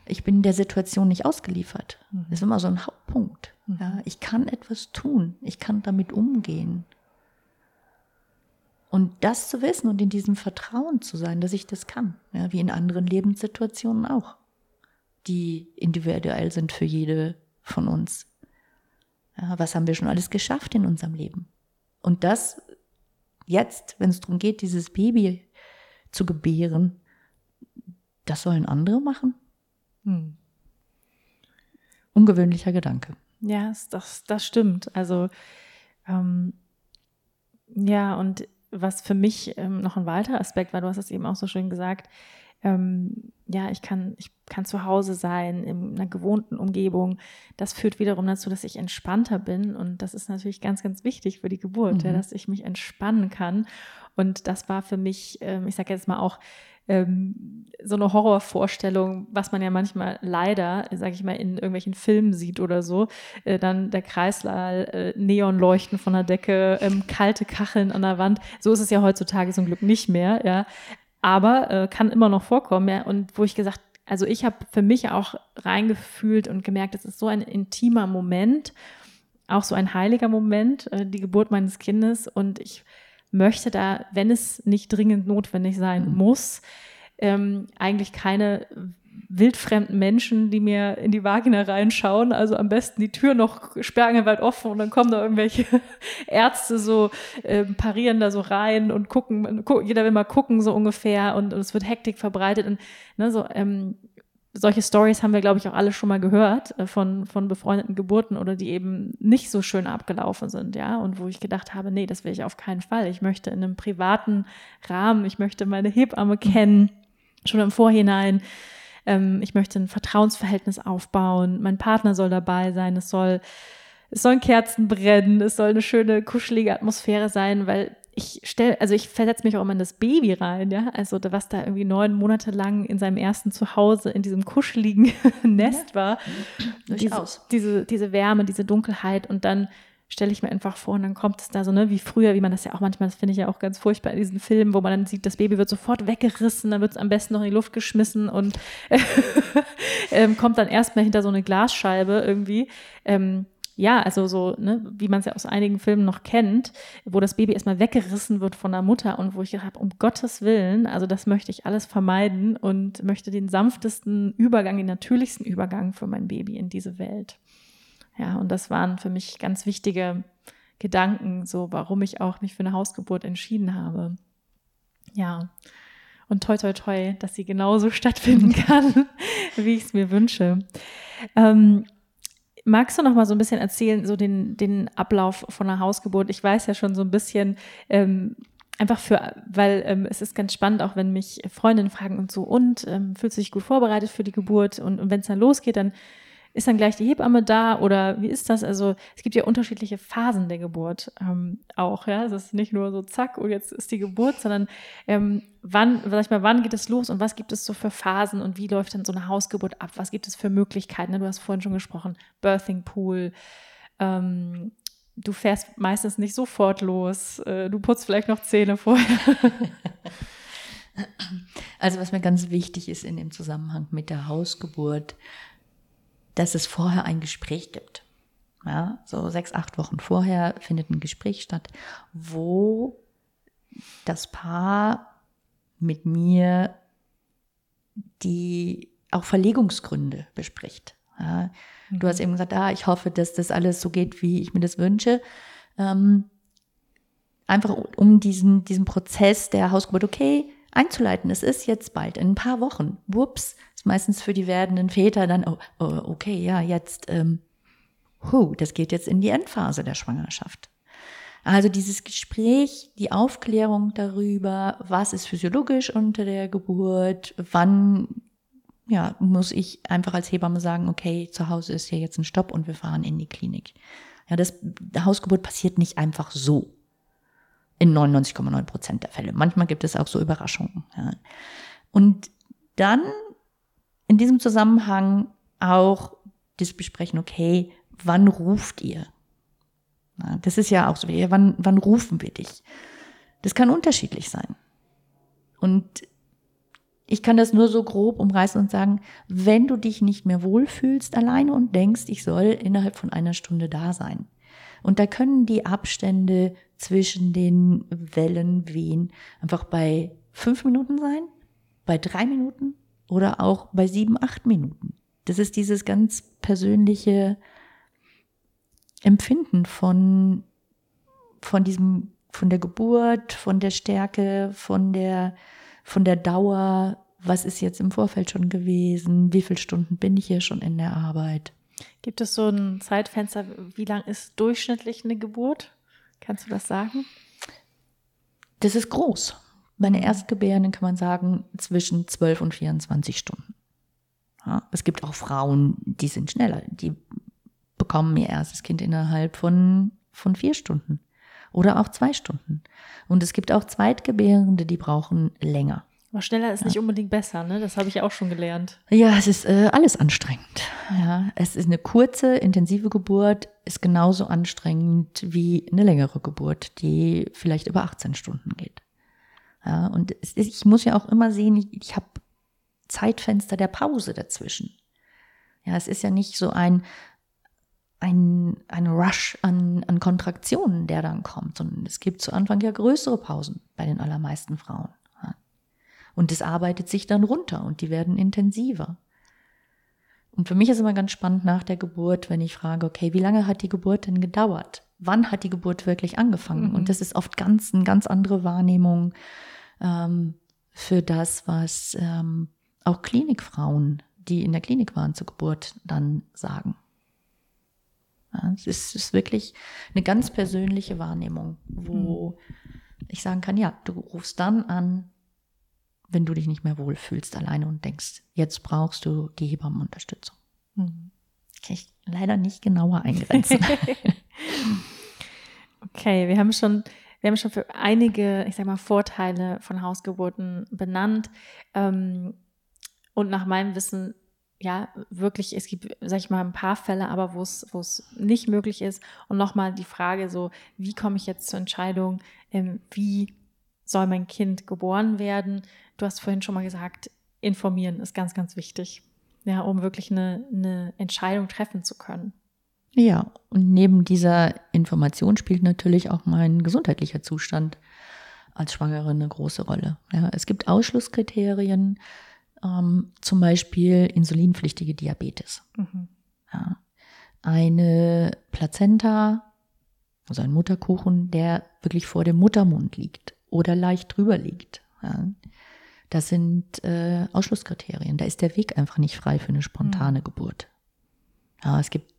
Ich bin der Situation nicht ausgeliefert. Mhm. Das ist immer so ein Hauptpunkt. Ja, mhm. ich kann etwas tun, ich kann damit umgehen. Und das zu wissen und in diesem Vertrauen zu sein, dass ich das kann, ja, wie in anderen Lebenssituationen auch, die individuell sind für jede von uns. Ja, was haben wir schon alles geschafft in unserem Leben? Und das jetzt, wenn es darum geht, dieses Baby zu gebären, das sollen andere machen? Hm. Ungewöhnlicher Gedanke. Ja, das, das stimmt. Also ähm, ja, und was für mich ähm, noch ein weiterer Aspekt war, du hast es eben auch so schön gesagt, ähm, ja, ich kann, ich kann zu Hause sein, in einer gewohnten Umgebung. Das führt wiederum dazu, dass ich entspannter bin. Und das ist natürlich ganz, ganz wichtig für die Geburt, mhm. ja, dass ich mich entspannen kann. Und das war für mich, ähm, ich sage jetzt mal auch, ähm, so eine Horrorvorstellung, was man ja manchmal leider, sage ich mal, in irgendwelchen Filmen sieht oder so, äh, dann der Kreislauf, äh, Neonleuchten von der Decke, ähm, kalte Kacheln an der Wand. So ist es ja heutzutage zum Glück nicht mehr, ja. Aber äh, kann immer noch vorkommen, ja. Und wo ich gesagt, also ich habe für mich auch reingefühlt und gemerkt, es ist so ein intimer Moment, auch so ein heiliger Moment, äh, die Geburt meines Kindes. Und ich möchte da, wenn es nicht dringend notwendig sein mhm. muss, ähm, eigentlich keine wildfremden Menschen, die mir in die Vagina reinschauen. Also am besten die Tür noch sperrangelweit offen und dann kommen da irgendwelche (laughs) Ärzte so, äh, parieren da so rein und gucken, jeder will mal gucken so ungefähr und, und es wird Hektik verbreitet und ne, so ähm, solche Stories haben wir, glaube ich, auch alle schon mal gehört äh, von, von befreundeten Geburten oder die eben nicht so schön abgelaufen sind, ja. Und wo ich gedacht habe, nee, das will ich auf keinen Fall. Ich möchte in einem privaten Rahmen, ich möchte meine Hebamme kennen, schon im Vorhinein. Ähm, ich möchte ein Vertrauensverhältnis aufbauen. Mein Partner soll dabei sein. Es soll es sollen Kerzen brennen, es soll eine schöne, kuschelige Atmosphäre sein, weil ich stelle, also ich versetze mich auch immer in das Baby rein, ja. Also was da irgendwie neun Monate lang in seinem ersten Zuhause in diesem kuscheligen (laughs) Nest war. Diese, diese, diese Wärme, diese Dunkelheit und dann stelle ich mir einfach vor und dann kommt es da so, ne, wie früher, wie man das ja auch manchmal, das finde ich ja auch ganz furchtbar in diesen Filmen, wo man dann sieht, das Baby wird sofort weggerissen, dann wird es am besten noch in die Luft geschmissen und (laughs) ähm, kommt dann erstmal hinter so eine Glasscheibe irgendwie. Ähm, ja, also so, ne, wie man es ja aus einigen Filmen noch kennt, wo das Baby erstmal weggerissen wird von der Mutter und wo ich habe, um Gottes Willen, also das möchte ich alles vermeiden und möchte den sanftesten Übergang, den natürlichsten Übergang für mein Baby in diese Welt. Ja, und das waren für mich ganz wichtige Gedanken, so warum ich auch mich für eine Hausgeburt entschieden habe. Ja. Und toi toi toi, dass sie genauso (laughs) stattfinden kann, (laughs) wie ich es mir wünsche. Ähm, magst du noch mal so ein bisschen erzählen, so den, den Ablauf von einer Hausgeburt? Ich weiß ja schon so ein bisschen, ähm, einfach für, weil ähm, es ist ganz spannend, auch wenn mich Freundinnen fragen und so, und ähm, fühlst du dich gut vorbereitet für die Geburt? Und, und wenn es dann losgeht, dann ist dann gleich die Hebamme da oder wie ist das? Also es gibt ja unterschiedliche Phasen der Geburt ähm, auch, ja. Es ist nicht nur so zack und jetzt ist die Geburt, sondern ähm, wann, sag ich mal, wann geht es los und was gibt es so für Phasen und wie läuft dann so eine Hausgeburt ab? Was gibt es für Möglichkeiten? Ne? Du hast vorhin schon gesprochen, Birthing Pool. Ähm, du fährst meistens nicht sofort los. Äh, du putzt vielleicht noch Zähne vorher. (laughs) Also was mir ganz wichtig ist in dem Zusammenhang mit der Hausgeburt, dass es vorher ein Gespräch gibt. Ja, so sechs, acht Wochen vorher findet ein Gespräch statt, wo das Paar mit mir die auch Verlegungsgründe bespricht. Ja, Du hast mhm. eben gesagt, ah, ich hoffe, dass das alles so geht, wie ich mir das wünsche. Ähm, einfach um diesen, diesen Prozess der Hausgeburt, okay, einzuleiten. Es ist jetzt bald, in ein paar Wochen. Wups, ist meistens für die werdenden Väter dann, oh, oh okay, ja, jetzt, ähm, hu, das geht jetzt in die Endphase der Schwangerschaft. Also dieses Gespräch, die Aufklärung darüber, was ist physiologisch unter der Geburt, wann ja, muss ich einfach als Hebamme sagen, okay, zu Hause ist ja jetzt ein Stopp und wir fahren in die Klinik. Ja, das Hausgeburt passiert nicht einfach so in 99,9 Prozent der Fälle. Manchmal gibt es auch so Überraschungen. Ja. Und dann in diesem Zusammenhang auch das Besprechen, okay, wann ruft ihr? Ja, das ist ja auch so, ja, wann, wann rufen wir dich? Das kann unterschiedlich sein. Und ich kann das nur so grob umreißen und sagen, wenn du dich nicht mehr wohlfühlst alleine und denkst, ich soll innerhalb von einer Stunde da sein, und da können die Abstände zwischen den Wellenwehen einfach bei fünf Minuten sein, bei drei Minuten oder auch bei sieben, acht Minuten. Das ist dieses ganz persönliche Empfinden von, von diesem, von der Geburt, von der Stärke, von der, von der Dauer. Was ist jetzt im Vorfeld schon gewesen? Wie viele Stunden bin ich hier schon in der Arbeit? Gibt es so ein Zeitfenster, wie lang ist durchschnittlich eine Geburt? Kannst du das sagen? Das ist groß. Meine Erstgebärden kann man sagen zwischen 12 und 24 Stunden. Ja, es gibt auch Frauen, die sind schneller. Die bekommen ihr erstes Kind innerhalb von, von vier Stunden oder auch zwei Stunden. Und es gibt auch Zweitgebärende, die brauchen länger. Aber schneller ist ja. nicht unbedingt besser, ne? Das habe ich auch schon gelernt. Ja, es ist äh, alles anstrengend. Ja, es ist eine kurze, intensive Geburt, ist genauso anstrengend wie eine längere Geburt, die vielleicht über 18 Stunden geht. Ja, und ist, ich muss ja auch immer sehen, ich, ich habe Zeitfenster der Pause dazwischen. Ja, es ist ja nicht so ein, ein, ein Rush an, an Kontraktionen, der dann kommt, sondern es gibt zu Anfang ja größere Pausen bei den allermeisten Frauen. Und es arbeitet sich dann runter und die werden intensiver. Und für mich ist immer ganz spannend nach der Geburt, wenn ich frage, okay, wie lange hat die Geburt denn gedauert? Wann hat die Geburt wirklich angefangen? Mhm. Und das ist oft ganz, eine ganz andere Wahrnehmung ähm, für das, was ähm, auch Klinikfrauen, die in der Klinik waren zur Geburt, dann sagen. Ja, es ist, ist, wirklich eine ganz persönliche Wahrnehmung, wo mhm. ich sagen kann, ja, du rufst dann an, wenn du dich nicht mehr wohlfühlst alleine und denkst, jetzt brauchst du die Hebammenunterstützung. Mhm. kann ich leider nicht genauer eingrenzen. (laughs) okay, wir haben schon, wir haben schon für einige, ich sag mal, Vorteile von Hausgeburten benannt. Ähm, und nach meinem Wissen, ja, wirklich, es gibt, sag ich mal, ein paar Fälle, aber wo es, wo es nicht möglich ist. Und nochmal die Frage so, wie komme ich jetzt zur Entscheidung, ähm, wie soll mein Kind geboren werden? Du hast vorhin schon mal gesagt, informieren ist ganz, ganz wichtig ja, um wirklich eine, eine Entscheidung treffen zu können. Ja, und neben dieser Information spielt natürlich auch mein gesundheitlicher Zustand als Schwangere eine große Rolle. Ja, es gibt Ausschlusskriterien, ähm, zum Beispiel insulinpflichtige Diabetes. Mhm. Ja, eine Plazenta, also ein Mutterkuchen, der wirklich vor dem Muttermund liegt oder leicht drüber liegt. Ja, das sind äh, Ausschlusskriterien. Da ist der Weg einfach nicht frei für eine spontane mhm. Geburt. Ja, es gibt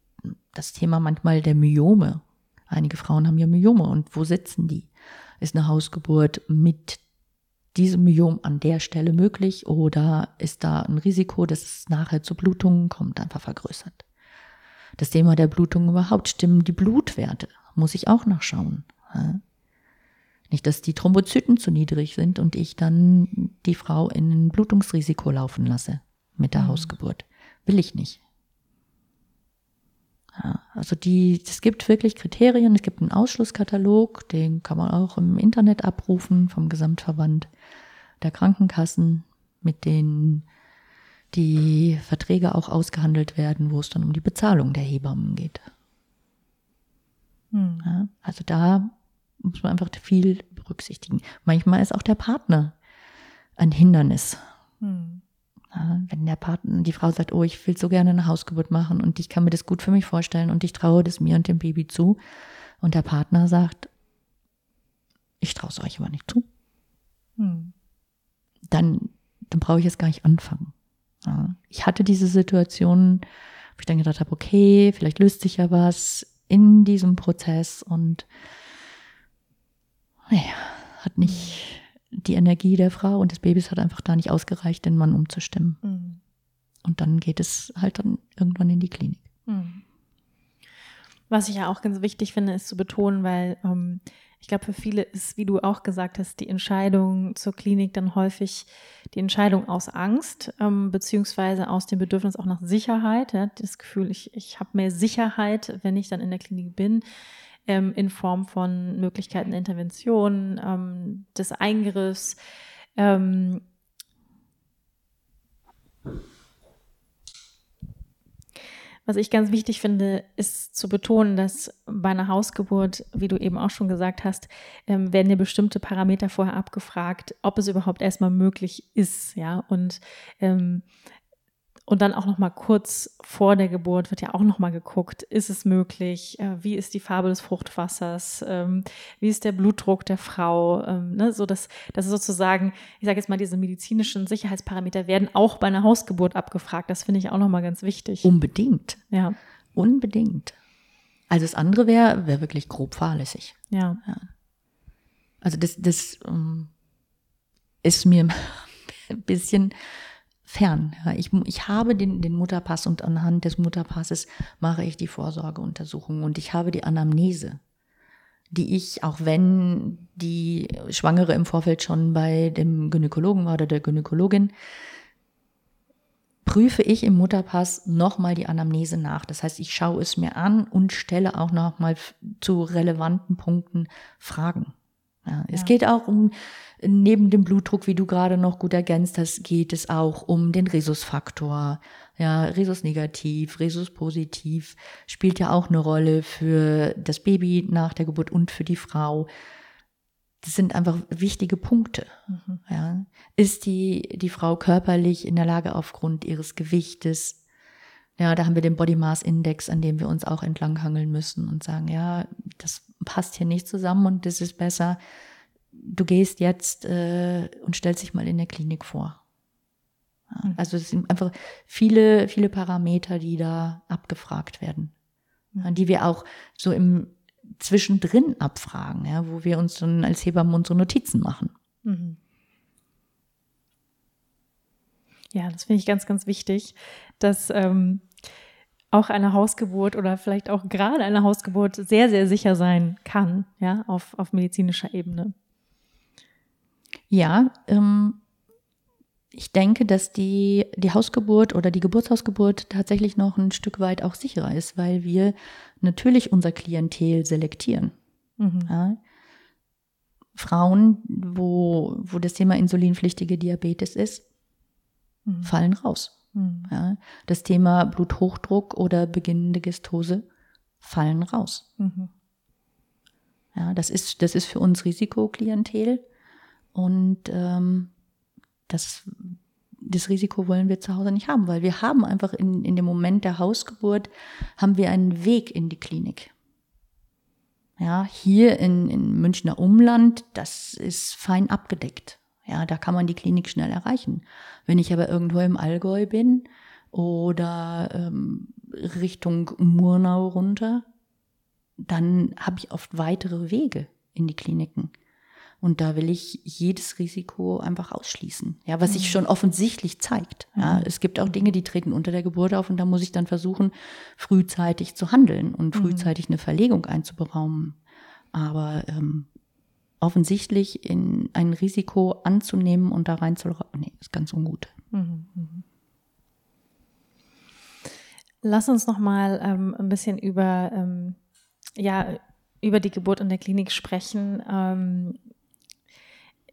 das Thema manchmal der Myome. Einige Frauen haben ja Myome und wo sitzen die? Ist eine Hausgeburt mit diesem Myom an der Stelle möglich oder ist da ein Risiko, dass es nachher zu Blutungen kommt, einfach vergrößert? Das Thema der Blutung überhaupt, stimmen die Blutwerte? Muss ich auch nachschauen. Ja? Nicht, dass die Thrombozyten zu niedrig sind und ich dann die Frau in ein Blutungsrisiko laufen lasse mit der mhm. Hausgeburt. Will ich nicht. Ja, also die, es gibt wirklich Kriterien, es gibt einen Ausschlusskatalog, den kann man auch im Internet abrufen vom Gesamtverband der Krankenkassen, mit denen die Verträge auch ausgehandelt werden, wo es dann um die Bezahlung der Hebammen geht. Hm. Ja, also da muss man einfach viel berücksichtigen. Manchmal ist auch der Partner ein Hindernis. Hm. Ja, wenn der Partner, die Frau sagt, oh, ich will so gerne eine Hausgeburt machen und ich kann mir das gut für mich vorstellen und ich traue das mir und dem Baby zu. Und der Partner sagt, ich traue es euch aber nicht zu. Hm. Dann, dann brauche ich jetzt gar nicht anfangen. Ja. Ich hatte diese Situation, wo ich dann gedacht habe, okay, vielleicht löst sich ja was in diesem Prozess und naja, hat nicht die Energie der Frau und des Babys hat einfach da nicht ausgereicht, den Mann umzustimmen. Mhm. Und dann geht es halt dann irgendwann in die Klinik. Mhm. Was ich ja auch ganz wichtig finde, ist zu betonen, weil ähm, ich glaube, für viele ist, wie du auch gesagt hast, die Entscheidung zur Klinik dann häufig die Entscheidung aus Angst, ähm, beziehungsweise aus dem Bedürfnis auch nach Sicherheit. Ja, das Gefühl, ich, ich habe mehr Sicherheit, wenn ich dann in der Klinik bin ähm, in Form von Möglichkeiten der Intervention, ähm, des Eingriffs. Ähm, Was ich ganz wichtig finde, ist zu betonen, dass bei einer Hausgeburt, wie du eben auch schon gesagt hast, ähm, werden ja bestimmte Parameter vorher abgefragt, ob es überhaupt erstmal möglich ist, ja. Und ähm, und dann auch noch mal kurz vor der Geburt wird ja auch noch mal geguckt, ist es möglich? Äh, wie ist die Farbe des Fruchtwassers? Ähm, wie ist der Blutdruck der Frau? Ähm, ne, so dass das ist sozusagen, ich sage jetzt mal, diese medizinischen Sicherheitsparameter werden auch bei einer Hausgeburt abgefragt. Das finde ich auch noch mal ganz wichtig. Unbedingt. Ja. Unbedingt. Also das andere wäre wär wirklich grob fahrlässig. Ja. ja. Also das, das um, ähm, ist mir (laughs) ein bisschen fern. Ja, ich, ich habe den, den Mutterpass und anhand des Mutterpasses mache ich die Vorsorgeuntersuchung und ich habe die Anamnese, die ich, auch wenn die Schwangere im Vorfeld schon bei dem Gynäkologen war oder der Gynäkologin, prüfe ich im Mutterpass nochmal die Anamnese nach. Das heißt, ich schaue es mir an und stelle auch nochmal zu relevanten Punkten Fragen. Ja, es ja. geht auch um neben dem Blutdruck, wie du gerade noch gut ergänzt hast, geht es auch um den Rhesusfaktor. Ja, Rhesus negativ, Rhesus positiv spielt ja auch eine Rolle für das Baby nach der Geburt und für die Frau. Das sind einfach wichtige Punkte. Mhm. Ja. Ist die, die Frau körperlich in der Lage aufgrund ihres Gewichtes? Ja, da haben wir den Body Mass Index, an dem wir uns auch entlanghangeln müssen und sagen, ja, das passt hier nicht zusammen und das ist besser, du gehst jetzt äh, und stellst dich mal in der Klinik vor. Ja, mhm. also es sind einfach viele, viele Parameter, die da abgefragt werden, ja, die wir auch so im Zwischendrin abfragen, ja, wo wir uns dann als Hebammen unsere Notizen machen. Mhm. Ja, das finde ich ganz, ganz wichtig, dass ähm, auch eine Hausgeburt oder vielleicht auch gerade eine Hausgeburt sehr, sehr sicher sein kann, ja, auf, auf medizinischer Ebene. Ja, ähm, ich denke, dass die, die Hausgeburt oder die Geburtshausgeburt tatsächlich noch ein Stück weit auch sicherer ist, weil wir natürlich unser Klientel selektieren. Mhm. Ja. Frauen, wo, wo das Thema insulinpflichtige Diabetes ist, mhm. fallen raus. Mhm. Ja, das Thema Bluthochdruck oder beginnende Gestose fallen raus. Mhm. Ja, das ist, das ist für uns Risikoklientel und ähm, das, das Risiko wollen wir zu Hause nicht haben, weil wir haben einfach in, in dem Moment der Hausgeburt, haben wir einen Weg in die Klinik. Ja, hier in, in Münchner Umland, das ist fein abgedeckt. Ja, da kann man die Klinik schnell erreichen. Wenn ich aber irgendwo im Allgäu bin oder ähm, Richtung Murnau runter, dann habe ich oft weitere Wege in die Kliniken. Und da will ich jedes Risiko einfach ausschließen. Ja, was sich mhm. schon offensichtlich zeigt. Ja, mhm. es gibt auch Dinge, die treten unter der Geburt auf und da muss ich dann versuchen, frühzeitig zu handeln und mhm. frühzeitig eine Verlegung einzuberaumen. Aber ähm, offensichtlich in ein Risiko anzunehmen und da rein zu nee, ist ganz ungut. Mhm, mhm. Lass uns noch mal ähm, ein bisschen über ähm, ja über die Geburt in der Klinik sprechen. Ähm,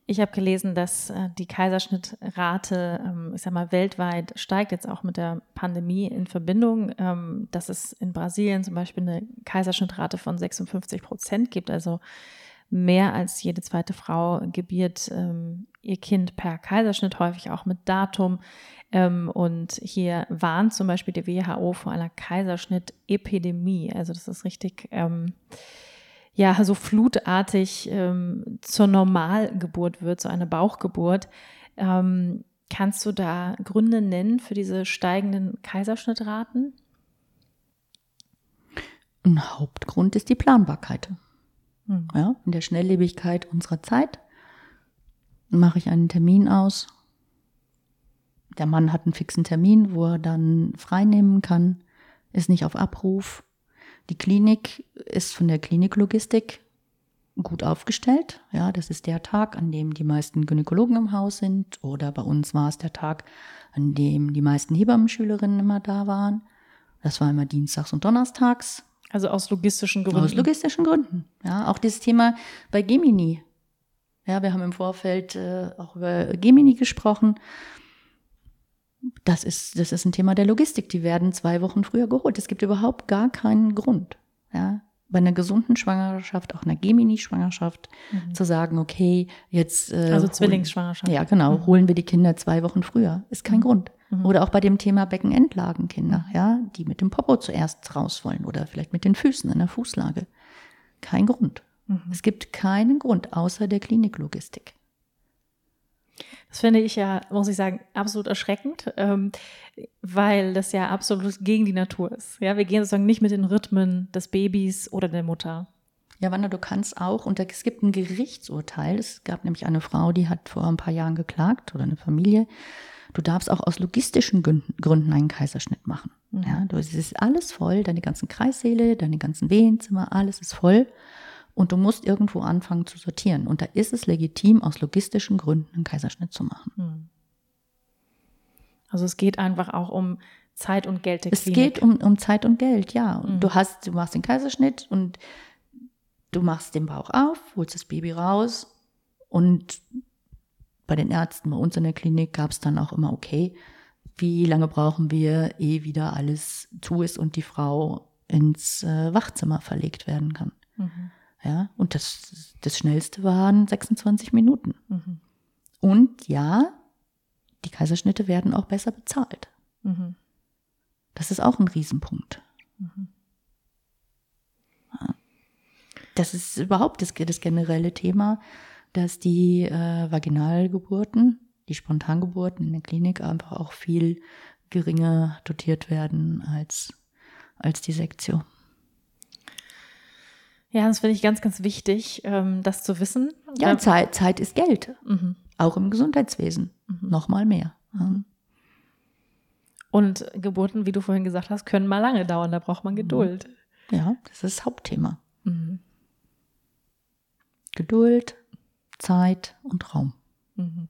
ich habe gelesen, dass äh, die Kaiserschnittrate, ähm, ich sag mal, weltweit steigt, jetzt auch mit der Pandemie in Verbindung, ähm, dass es in Brasilien zum Beispiel eine Kaiserschnittrate von 56 Prozent gibt. Also mehr als jede zweite Frau gebiert ähm, ihr Kind per Kaiserschnitt, häufig auch mit Datum. Und hier warnt zum Beispiel die WHO vor einer Kaiserschnitt-Epidemie. Also das ist richtig, ähm, ja, so flutartig ähm, zur Normalgeburt wird, so eine Bauchgeburt. Ähm, kannst du da Gründe nennen für diese steigenden Kaiserschnittraten? Ein Hauptgrund ist die Planbarkeit. Mhm. Ja, in der Schnelllebigkeit unserer Zeit mache ich einen Termin aus. Der Mann hat einen fixen Termin, wo er dann freinehmen kann, ist nicht auf Abruf. Die Klinik ist von der Kliniklogistik gut aufgestellt. Ja, das ist der Tag, an dem die meisten Gynäkologen im Haus sind. Oder bei uns war es der Tag, an dem die meisten Hebammenschülerinnen immer da waren. Das war immer dienstags und donnerstags. Also aus logistischen Gründen. Aus logistischen Gründen. Ja, auch dieses Thema bei Gemini. Ja, wir haben im Vorfeld äh, auch über Gemini gesprochen. Das ist, das ist ein Thema der Logistik. Die werden zwei Wochen früher geholt. Es gibt überhaupt gar keinen Grund. Ja, bei einer gesunden Schwangerschaft, auch einer Gemini-Schwangerschaft, mhm. zu sagen, okay, jetzt. Äh, also Zwillingsschwangerschaft. Ja, genau. Mhm. Holen wir die Kinder zwei Wochen früher. Ist kein mhm. Grund. Mhm. Oder auch bei dem Thema Beckenendlagenkinder, ja, die mit dem Popo zuerst raus wollen oder vielleicht mit den Füßen in der Fußlage. Kein Grund. Mhm. Es gibt keinen Grund außer der Kliniklogistik. Das finde ich ja, muss ich sagen, absolut erschreckend, ähm, weil das ja absolut gegen die Natur ist. Ja, wir gehen sozusagen nicht mit den Rhythmen des Babys oder der Mutter. Ja, Wanda, du kannst auch, und es gibt ein Gerichtsurteil. Es gab nämlich eine Frau, die hat vor ein paar Jahren geklagt oder eine Familie, Du darfst auch aus logistischen Gründen einen Kaiserschnitt machen. Mhm. Ja, du, es ist alles voll, deine ganzen Kreissäle, deine ganzen Wehenzimmer, alles ist voll. Und du musst irgendwo anfangen zu sortieren. Und da ist es legitim, aus logistischen Gründen einen Kaiserschnitt zu machen. Mhm. Also es geht einfach auch um Zeit und Geld der Es geht um, um Zeit und Geld, ja. Und mhm. du hast, du machst den Kaiserschnitt und du machst den Bauch auf, holst das Baby raus und bei den Ärzten, bei uns in der Klinik gab es dann auch immer, okay, wie lange brauchen wir, ehe wieder alles zu ist und die Frau ins äh, Wachzimmer verlegt werden kann. Mhm. Ja, und das, das schnellste waren 26 Minuten. Mhm. Und ja, die Kaiserschnitte werden auch besser bezahlt. Mhm. Das ist auch ein Riesenpunkt. Mhm. Das ist überhaupt das, das generelle Thema dass die äh, Vaginalgeburten, die Spontangeburten in der Klinik einfach auch viel geringer dotiert werden als, als die Sektio. Ja, das finde ich ganz, ganz wichtig, ähm, das zu wissen. Ja, Zeit, Zeit ist Geld. Mhm. Auch im Gesundheitswesen. Mhm. Noch mal mehr. Mhm. Und Geburten, wie du vorhin gesagt hast, können mal lange dauern. Da braucht man mhm. Geduld. Ja, das ist das Hauptthema. Mhm. Geduld, Zeit und Raum. Mhm.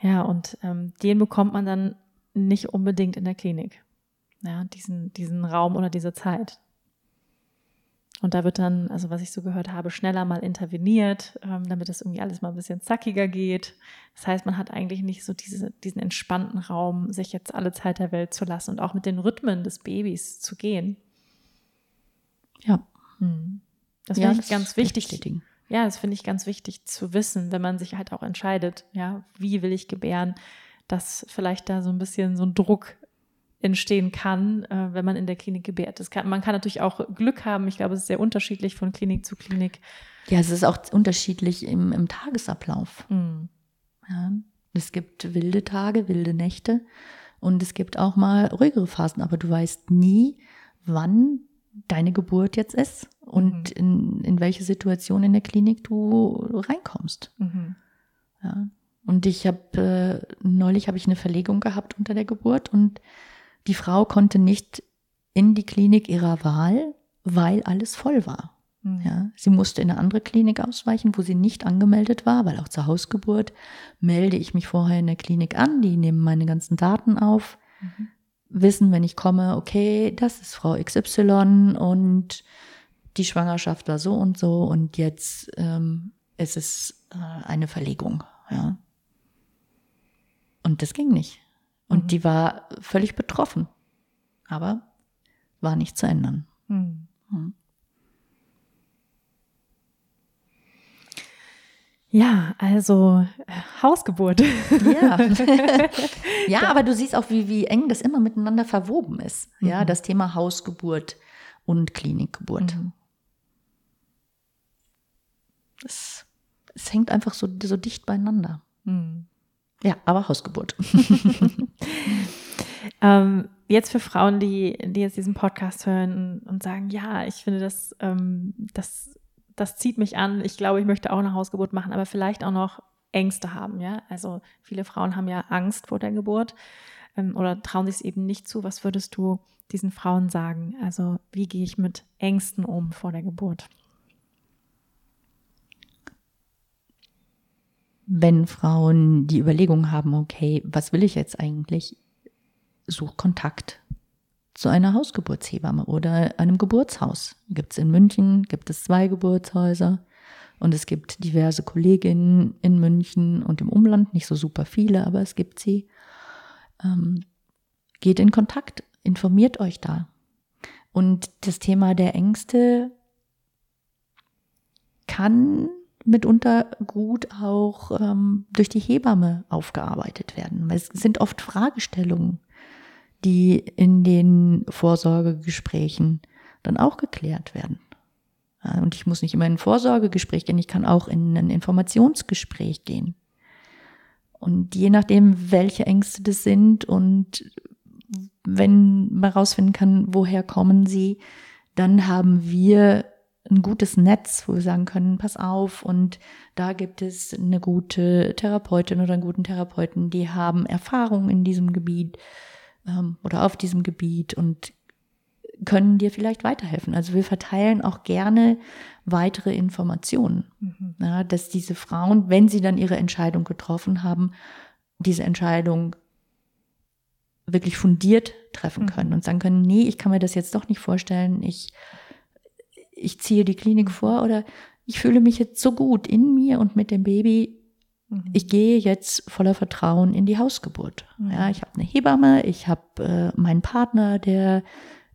Ja, und ähm, den bekommt man dann nicht unbedingt in der Klinik. Ja, diesen, diesen Raum oder diese Zeit. Und da wird dann, also was ich so gehört habe, schneller mal interveniert, ähm, damit das irgendwie alles mal ein bisschen zackiger geht. Das heißt, man hat eigentlich nicht so diese, diesen entspannten Raum, sich jetzt alle Zeit der Welt zu lassen und auch mit den Rhythmen des Babys zu gehen. Ja. Hm. Das ja, finde ich ganz wichtig. Bestätigen. Ja, das finde ich ganz wichtig zu wissen, wenn man sich halt auch entscheidet, ja, wie will ich gebären, dass vielleicht da so ein bisschen so ein Druck entstehen kann, äh, wenn man in der Klinik gebärt. Das kann, man kann natürlich auch Glück haben. Ich glaube, es ist sehr unterschiedlich von Klinik zu Klinik. Ja, es ist auch unterschiedlich im, im Tagesablauf. Mhm. Ja, es gibt wilde Tage, wilde Nächte und es gibt auch mal ruhigere Phasen, aber du weißt nie, wann deine Geburt jetzt ist und mhm. in, in welche Situation in der Klinik du reinkommst. Mhm. Ja. Und ich habe äh, neulich habe ich eine Verlegung gehabt unter der Geburt und die Frau konnte nicht in die Klinik ihrer Wahl, weil alles voll war. Mhm. Ja, sie musste in eine andere Klinik ausweichen, wo sie nicht angemeldet war, weil auch zur Hausgeburt melde ich mich vorher in der Klinik an, die nehmen meine ganzen Daten auf, mhm. wissen, wenn ich komme, okay, das ist Frau XY und die Schwangerschaft war so und so und jetzt ähm, ist es äh, eine Verlegung. Ja. Und das ging nicht. Und mhm. die war völlig betroffen. Aber war nicht zu ändern. Mhm. Mhm. Ja, also äh, Hausgeburt. Ja. (laughs) ja, aber du siehst auch, wie, wie eng das immer miteinander verwoben ist. Ja, mhm. das Thema Hausgeburt und Klinikgeburt. Mhm. Es, es hängt einfach so, so dicht beieinander. Mhm. Ja, aber Hausgeburt. (laughs) ähm, jetzt für Frauen, die, die jetzt diesen Podcast hören und sagen, ja, ich finde das, ähm, das, das zieht mich an, ich glaube, ich möchte auch eine Hausgeburt machen, aber vielleicht auch noch Ängste haben, ja. Also viele Frauen haben ja Angst vor der Geburt ähm, oder trauen sich es eben nicht zu. Was würdest du diesen Frauen sagen? Also wie gehe ich mit Ängsten um vor der Geburt? Wenn Frauen die Überlegung haben, okay, was will ich jetzt eigentlich? Such Kontakt zu einer Hausgeburtshebamme oder einem Geburtshaus. Gibt es in München, gibt es zwei Geburtshäuser und es gibt diverse Kolleginnen in München und im Umland, nicht so super viele, aber es gibt sie. Ähm, geht in Kontakt, informiert euch da. Und das Thema der Ängste kann mitunter gut auch ähm, durch die Hebamme aufgearbeitet werden. Es sind oft Fragestellungen, die in den Vorsorgegesprächen dann auch geklärt werden. Und ich muss nicht immer in ein Vorsorgegespräch gehen, ich kann auch in ein Informationsgespräch gehen. Und je nachdem, welche Ängste das sind und wenn man herausfinden kann, woher kommen sie, dann haben wir ein gutes Netz, wo wir sagen können, pass auf und da gibt es eine gute Therapeutin oder einen guten Therapeuten, die haben Erfahrung in diesem Gebiet ähm, oder auf diesem Gebiet und können dir vielleicht weiterhelfen. Also wir verteilen auch gerne weitere Informationen, mhm. ja, dass diese Frauen, wenn sie dann ihre Entscheidung getroffen haben, diese Entscheidung wirklich fundiert treffen mhm. können mhm. und sagen können, nee, ich kann mir das jetzt doch nicht vorstellen, ich ich ziehe die Klinik vor oder ich fühle mich jetzt so gut in mir und mit dem Baby. Mhm. Ich gehe jetzt voller Vertrauen in die Hausgeburt. Mhm. Ja, ich habe eine Hebamme, ich habe äh, meinen Partner, der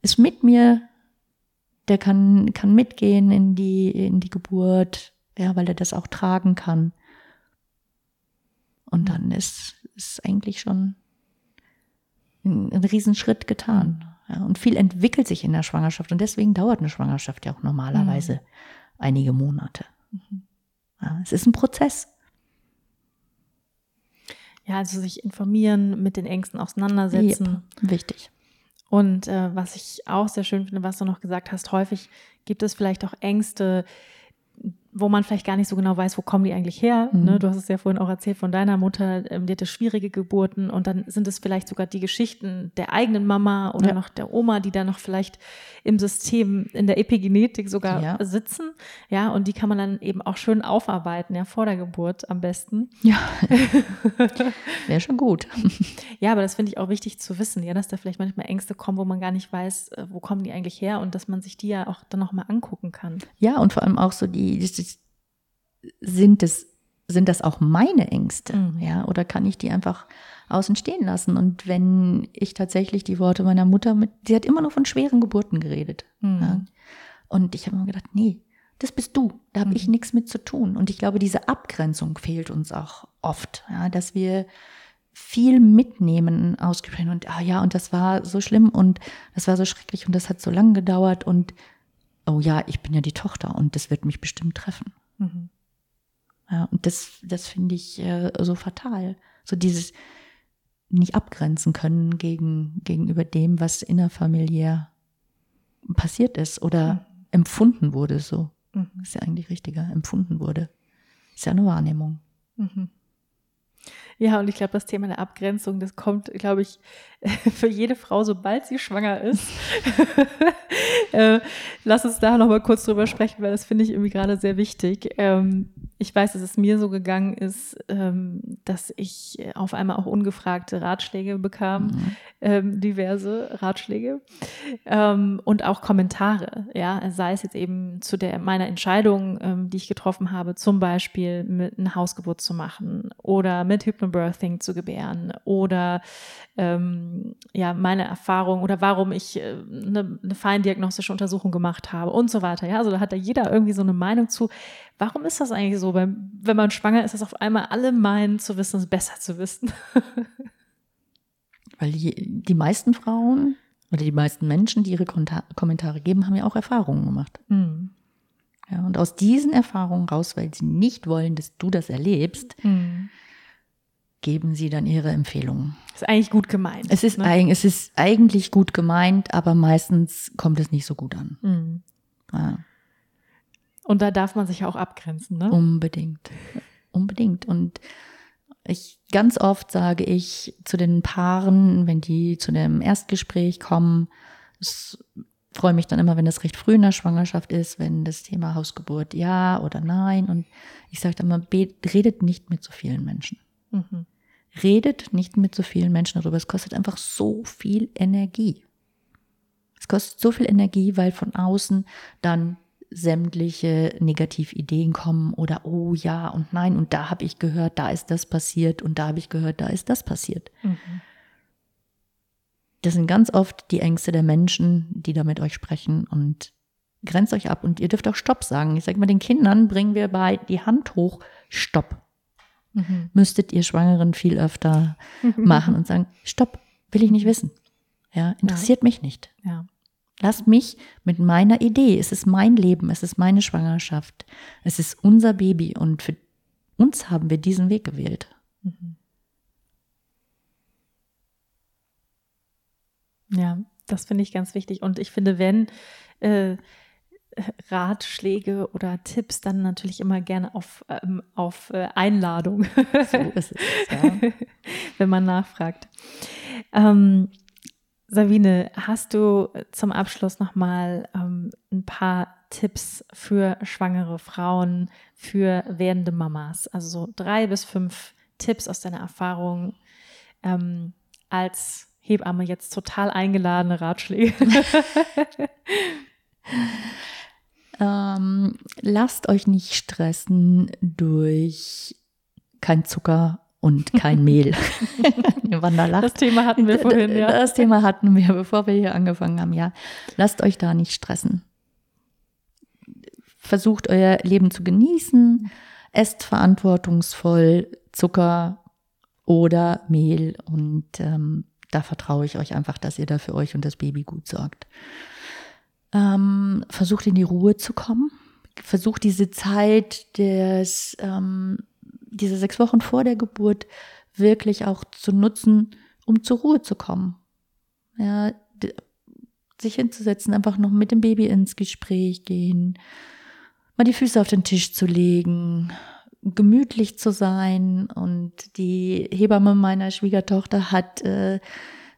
ist mit mir, der kann, kann mitgehen in die, in die Geburt, ja, weil er das auch tragen kann. Und mhm. dann ist, ist eigentlich schon ein, ein Riesenschritt getan. Ja, und viel entwickelt sich in der Schwangerschaft und deswegen dauert eine Schwangerschaft ja auch normalerweise mhm. einige Monate. Mhm. Ja, es ist ein Prozess. Ja, also sich informieren, mit den Ängsten auseinandersetzen. Yep, wichtig. Und äh, was ich auch sehr schön finde, was du noch gesagt hast, häufig gibt es vielleicht auch Ängste, wo man vielleicht gar nicht so genau weiß, wo kommen die eigentlich her. Mhm. Ne? Du hast es ja vorhin auch erzählt von deiner Mutter, ähm, die hatte schwierige Geburten und dann sind es vielleicht sogar die Geschichten der eigenen Mama oder Ja. noch der Oma, die da noch vielleicht im System, in der Epigenetik sogar Ja. sitzen. Ja, und die kann man dann eben auch schön aufarbeiten, ja, vor der Geburt am besten. Ja, (laughs) wäre schon gut. Ja, aber das finde ich auch wichtig zu wissen, ja, dass da vielleicht manchmal Ängste kommen, wo man gar nicht weiß, äh, wo kommen die eigentlich her und dass man sich die ja auch dann nochmal angucken kann. Ja, und vor allem auch so die, ist- sind es, sind das auch meine Ängste? Mhm. Ja, oder kann ich die einfach außen stehen lassen? Und wenn ich tatsächlich die Worte meiner Mutter mit, sie hat immer nur von schweren Geburten geredet. Mhm. Ja. Und ich habe mir gedacht, nee, das bist du. Da habe ich Mhm. nichts mit zu tun. Und ich glaube, diese Abgrenzung fehlt uns auch oft, ja, dass wir viel mitnehmen aus Gesprächen und ah ja, und das war so schlimm und das war so schrecklich und das hat so lange gedauert und oh ja, ich bin ja die Tochter und das wird mich bestimmt treffen. Mhm. Ja, und das, das finde ich äh, so fatal. So dieses nicht abgrenzen können gegen, gegenüber dem, was innerfamiliär passiert ist oder empfunden wurde so. Mhm. Ist ja eigentlich richtiger, empfunden wurde. Ist ja eine Wahrnehmung. Mhm. Ja, und ich glaube, das Thema der Abgrenzung, das kommt, glaube ich, (laughs) für jede Frau, sobald sie schwanger ist. (laughs) äh, lass uns da noch mal kurz drüber sprechen, weil das finde ich irgendwie gerade sehr wichtig. Ähm, ich weiß, dass es mir so gegangen ist, ähm, dass ich auf einmal auch ungefragte Ratschläge bekam, Mhm. ähm, diverse Ratschläge ähm, und auch Kommentare. Ja, sei es jetzt eben zu der meiner Entscheidung, ähm, die ich getroffen habe, zum Beispiel mit einer Hausgeburt zu machen oder mit Hypnobirthing zu gebären oder ähm, ja meine Erfahrung oder warum ich äh, eine, eine feindiagnostische Untersuchung gemacht habe und so weiter. Ja, also da hat da jeder irgendwie so eine Meinung zu. Warum ist das eigentlich so? Wenn man schwanger ist, dass auf einmal alle meinen zu wissen, es besser zu wissen. Weil die, die meisten Frauen oder die meisten Menschen, die ihre Kommentare geben, haben ja auch Erfahrungen gemacht. Hm. Ja, und aus diesen Erfahrungen raus, weil sie nicht wollen, dass du das erlebst, Hm. geben sie dann ihre Empfehlungen. Ist eigentlich gut gemeint. Es ist, ne? eig es ist eigentlich gut gemeint, aber meistens kommt es nicht so gut an. Hm. Ja, Und da darf man sich ja auch abgrenzen, ne? unbedingt. Unbedingt. Und ich ganz oft sage ich zu den Paaren, wenn die zu dem Erstgespräch kommen, es freue mich dann immer, wenn das recht früh in der Schwangerschaft ist, wenn das Thema Hausgeburt ja oder nein. Und ich sage dann immer, redet nicht mit so vielen Menschen. Mhm. Redet nicht mit so vielen Menschen darüber. Es kostet einfach so viel Energie. Es kostet so viel Energie, weil von außen dann sämtliche Negativideen kommen oder oh ja und nein und da habe ich gehört, da ist das passiert und da habe ich gehört, da ist das passiert. Mhm. Das sind ganz oft die Ängste der Menschen, die da mit euch sprechen und grenzt euch ab und ihr dürft auch Stopp sagen. Ich sage mal, den Kindern bringen wir bei die Hand hoch, Stopp. Mhm. Müsstet ihr Schwangeren viel öfter (laughs) machen und sagen, Stopp, will ich nicht wissen. Ja, interessiert mich nicht. Ja. Lasst mich mit meiner Idee. Es ist mein Leben, es ist meine Schwangerschaft, es ist unser Baby und für uns haben wir diesen Weg gewählt. Mhm. Ja, das finde ich ganz wichtig. Und ich finde, wenn äh, Ratschläge oder Tipps, dann natürlich immer gerne auf, ähm, auf äh, Einladung, So ist es. Ja. (laughs) wenn man nachfragt. Ähm, Sabine, hast du zum Abschluss nochmal ähm, ein paar Tipps für schwangere Frauen, für werdende Mamas? Also so drei bis fünf Tipps aus deiner Erfahrung ähm, als Hebamme jetzt total eingeladene Ratschläge. (laughs) ähm, lasst euch nicht stressen durch kein Zucker und kein (laughs) Mehl. Das Thema hatten wir vorhin, ja. Das Thema hatten wir, bevor wir hier angefangen haben, ja. Lasst euch da nicht stressen. Versucht euer Leben zu genießen. Esst verantwortungsvoll Zucker oder Mehl und ähm, da vertraue ich euch einfach, dass ihr da für euch und das Baby gut sorgt. Ähm, versucht in die Ruhe zu kommen. Versucht diese Zeit des, ähm, diese sechs Wochen vor der Geburt wirklich auch zu nutzen, um zur Ruhe zu kommen. Ja, sich hinzusetzen, einfach noch mit dem Baby ins Gespräch gehen, mal die Füße auf den Tisch zu legen, gemütlich zu sein. Und die Hebamme meiner Schwiegertochter hat äh,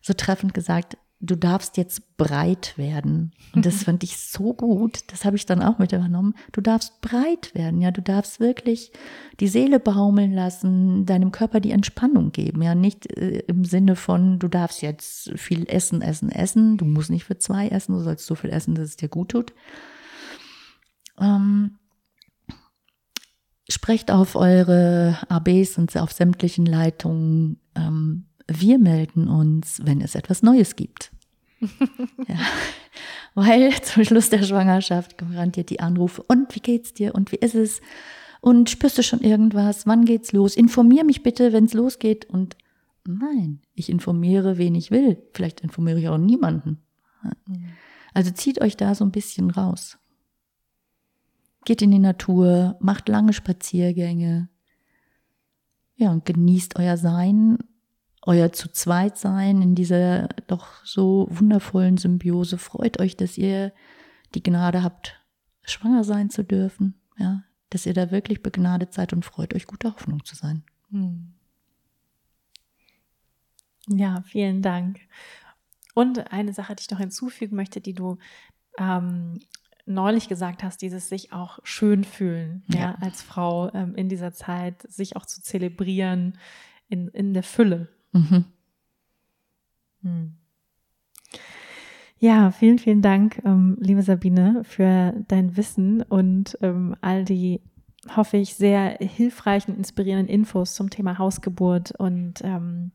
so treffend gesagt, du darfst jetzt breit werden. Und das (laughs) fand ich so gut. Das habe ich dann auch mit übernommen. Du darfst breit werden. Ja, du darfst wirklich die Seele baumeln lassen, deinem Körper die Entspannung geben. Ja, nicht äh, im Sinne von, du darfst jetzt viel essen, essen, essen. Du musst nicht für zwei essen. Du sollst so viel essen, dass es dir gut tut. Ähm, sprecht auf eure ABs und auf sämtlichen Leitungen. Ähm, wir melden uns, wenn es etwas Neues gibt. (laughs) ja. Weil zum Schluss der Schwangerschaft garantiert die Anrufe. Und wie geht's dir? Und wie ist es? Und spürst du schon irgendwas? Wann geht's los? Informier mich bitte, wenn es losgeht. Und nein, ich informiere, wen ich will. Vielleicht informiere ich auch niemanden. Also zieht euch da so ein bisschen raus. Geht in die Natur, macht lange Spaziergänge. Ja, und genießt euer Sein euer zu zweit sein in dieser doch so wundervollen Symbiose. Freut euch, dass ihr die Gnade habt, schwanger sein zu dürfen, ja, dass ihr da wirklich begnadet seid und freut euch, gute Hoffnung zu sein. Hm. Ja, vielen Dank. Und eine Sache, die ich noch hinzufügen möchte, die du ähm, neulich gesagt hast, dieses sich auch schön fühlen, ja, ja als Frau ähm, in dieser Zeit, sich auch zu zelebrieren in, in der Fülle, Mhm. Hm. Ja, vielen, vielen Dank, ähm, liebe Sabine, für dein Wissen und ähm, all die, hoffe ich, sehr hilfreichen, inspirierenden Infos zum Thema Hausgeburt und ähm,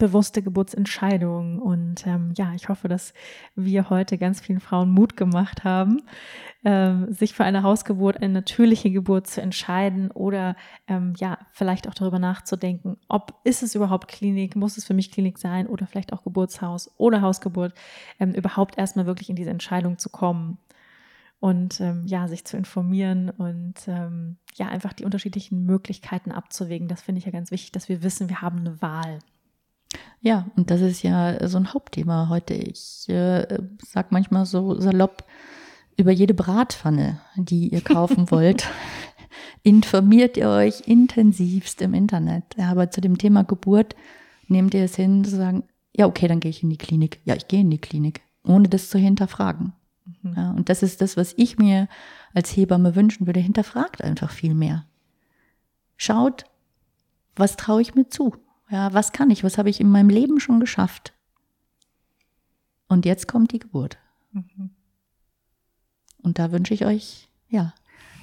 bewusste Geburtsentscheidungen. Und ähm, ja, ich hoffe, dass wir heute ganz vielen Frauen Mut gemacht haben, ähm, sich für eine Hausgeburt, eine natürliche Geburt zu entscheiden oder ähm, ja, vielleicht auch darüber nachzudenken, ob ist es überhaupt Klinik, muss es für mich Klinik sein oder vielleicht auch Geburtshaus oder Hausgeburt, ähm, überhaupt erstmal wirklich in diese Entscheidung zu kommen und ähm, ja, sich zu informieren und ähm, ja, einfach die unterschiedlichen Möglichkeiten abzuwägen. Das finde ich ja ganz wichtig, dass wir wissen, wir haben eine Wahl. Ja, und das ist ja so ein Hauptthema heute. Ich äh, sag manchmal so salopp über jede Bratpfanne, die ihr kaufen (laughs) wollt. informiert ihr euch intensivst im Internet. Aber zu dem Thema Geburt nehmt ihr es hin zu sagen, ja, okay, dann gehe ich in die Klinik. Ja, ich gehe in die Klinik, ohne das zu hinterfragen. Mhm. Ja, und das ist das, was ich mir als Hebamme wünschen würde. Hinterfragt einfach viel mehr. Schaut, was traue ich mir zu? Ja, was kann ich? Was habe ich in meinem Leben schon geschafft? Und jetzt kommt die Geburt. Mhm. Und da wünsche ich euch, ja,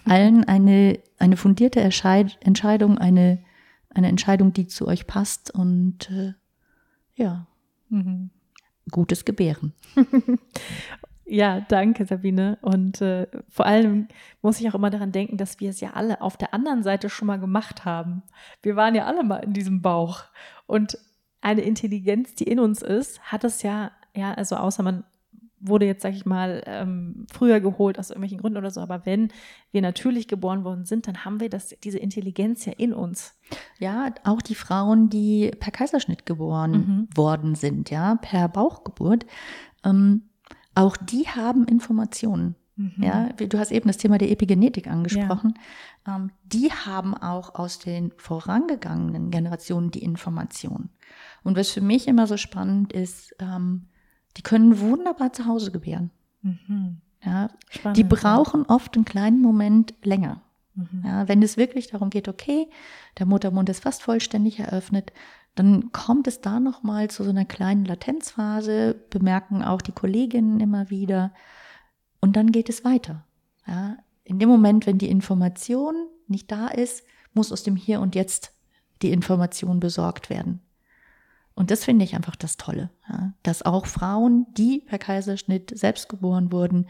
allen eine, eine fundierte Entscheid Entscheidung, eine, eine Entscheidung, die zu euch passt und äh, ja, mhm. gutes Gebären. (laughs) Ja, danke, Sabine. Und äh, vor allem muss ich auch immer daran denken, dass wir es ja alle auf der anderen Seite schon mal gemacht haben. Wir waren ja alle mal in diesem Bauch. Und eine Intelligenz, die in uns ist, hat es ja, ja, also außer man wurde jetzt, sag ich mal, ähm, früher geholt aus irgendwelchen Gründen oder so. Aber wenn wir natürlich geboren worden sind, dann haben wir das, diese Intelligenz ja in uns. Ja, auch die Frauen, die per Kaiserschnitt geboren mhm. worden sind, ja, per Bauchgeburt. Ähm, auch die haben Informationen. Mhm. Ja, du hast eben das Thema der Epigenetik angesprochen. Ja. Ähm, die haben auch aus den vorangegangenen Generationen die Informationen. Und was für mich immer so spannend ist, ähm, die können wunderbar zu Hause gebären. Mhm. Ja, spannend, die brauchen ja. oft einen kleinen Moment länger. Mhm. Ja, wenn es wirklich darum geht, okay, der Muttermund ist fast vollständig eröffnet, dann kommt es da nochmal zu so einer kleinen Latenzphase, bemerken auch die Kolleginnen immer wieder. Und dann geht es weiter. Ja, in dem Moment, wenn die Information nicht da ist, muss aus dem Hier und Jetzt die Information besorgt werden. Und das finde ich einfach das Tolle, ja, dass auch Frauen, die per Kaiserschnitt selbst geboren wurden,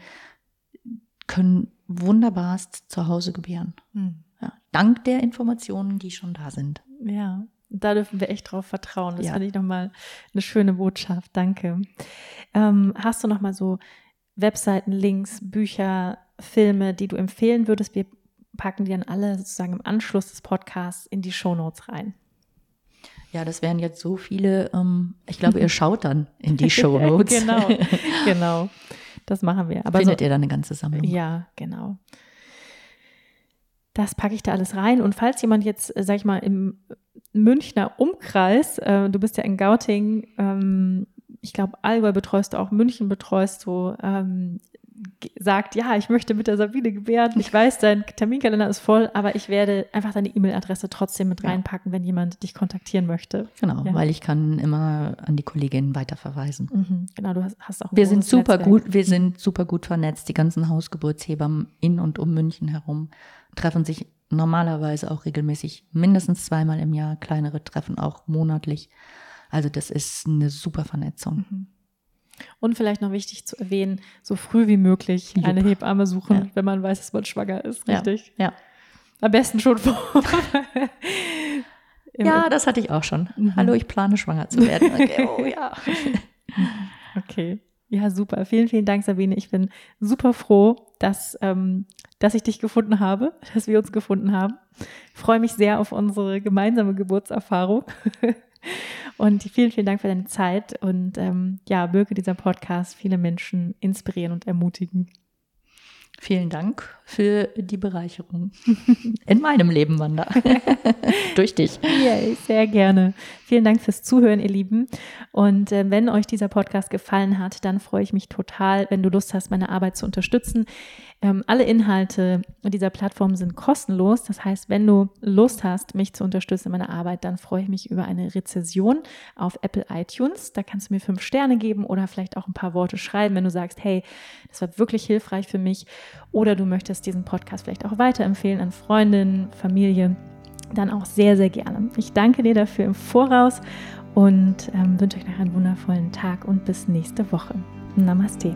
können wunderbarst zu Hause gebären. Hm. Ja, dank der Informationen, die schon da sind. Ja, da dürfen wir echt drauf vertrauen. Das ja. finde ich nochmal eine schöne Botschaft. Danke. Ähm, hast du nochmal so Webseiten, Links, Bücher, Filme, die du empfehlen würdest? Wir packen die dann alle sozusagen im Anschluss des Podcasts in die Shownotes rein. Ja, das wären jetzt so viele. Ähm, ich glaube, ihr (laughs) schaut dann in die Shownotes. genau, (laughs) genau. Das machen wir. Aber Findet so, ihr dann eine ganze Sammlung? Ja, genau. das packe ich da alles rein. Und falls jemand jetzt, äh, sag ich mal, im Münchner Umkreis, äh, du bist ja in Gauting, ähm, ich glaube, Allgäu betreust du auch, München betreust du, ähm, sagt, ja, ich möchte mit der Sabine gebären. Ich weiß, dein Terminkalender ist voll, aber ich werde einfach deine E-Mail-Adresse trotzdem mit reinpacken, wenn jemand dich kontaktieren möchte. Genau, ja. weil ich kann immer an die Kolleginnen weiterverweisen. Mhm, genau, du hast, hast auch. wir sind super Netzwerk. gut, wir sind super gut vernetzt. Die ganzen Hausgeburtshebammen in und um München herum treffen sich normalerweise auch regelmäßig, mindestens zweimal im Jahr, kleinere Treffen auch monatlich. Also das ist eine super Vernetzung. Mhm. Und vielleicht noch wichtig zu erwähnen, so früh wie möglich Jupp. eine Hebamme suchen, ja. wenn man weiß, dass man schwanger ist, richtig? Ja. ja. Am besten schon vor. (laughs) ja, das hatte ich auch schon. Mhm. Hallo, ich plane schwanger zu werden. (laughs) Okay, oh ja. okay. Ja, super. Vielen, vielen Dank, Sabine. Ich bin super froh, dass, ähm, dass ich dich gefunden habe, (laughs) dass wir uns gefunden haben. Ich freue mich sehr auf unsere gemeinsame Geburtserfahrung. (laughs) Und vielen, vielen Dank für deine Zeit und ähm, ja, möge dieser Podcast viele Menschen inspirieren und ermutigen. Vielen Dank für die Bereicherung (laughs) in meinem Leben, Wanda. (laughs) Durch dich. Yay, sehr gerne. Vielen Dank fürs Zuhören, ihr Lieben. Und äh, wenn euch dieser Podcast gefallen hat, dann freue ich mich total, wenn du Lust hast, meine Arbeit zu unterstützen. Ähm, alle Inhalte dieser Plattform sind kostenlos. Das heißt, wenn du Lust hast, mich zu unterstützen in meiner Arbeit, dann freue ich mich über eine Rezession auf Apple iTunes. Da kannst du mir fünf Sterne geben oder vielleicht auch ein paar Worte schreiben, wenn du sagst, hey, das war wirklich hilfreich für mich. Oder du möchtest diesen Podcast vielleicht auch weiterempfehlen an Freundinnen, Familie. Dann auch sehr, sehr gerne. Ich danke dir dafür im Voraus und ähm, wünsche euch noch einen wundervollen Tag und bis nächste Woche. Namaste.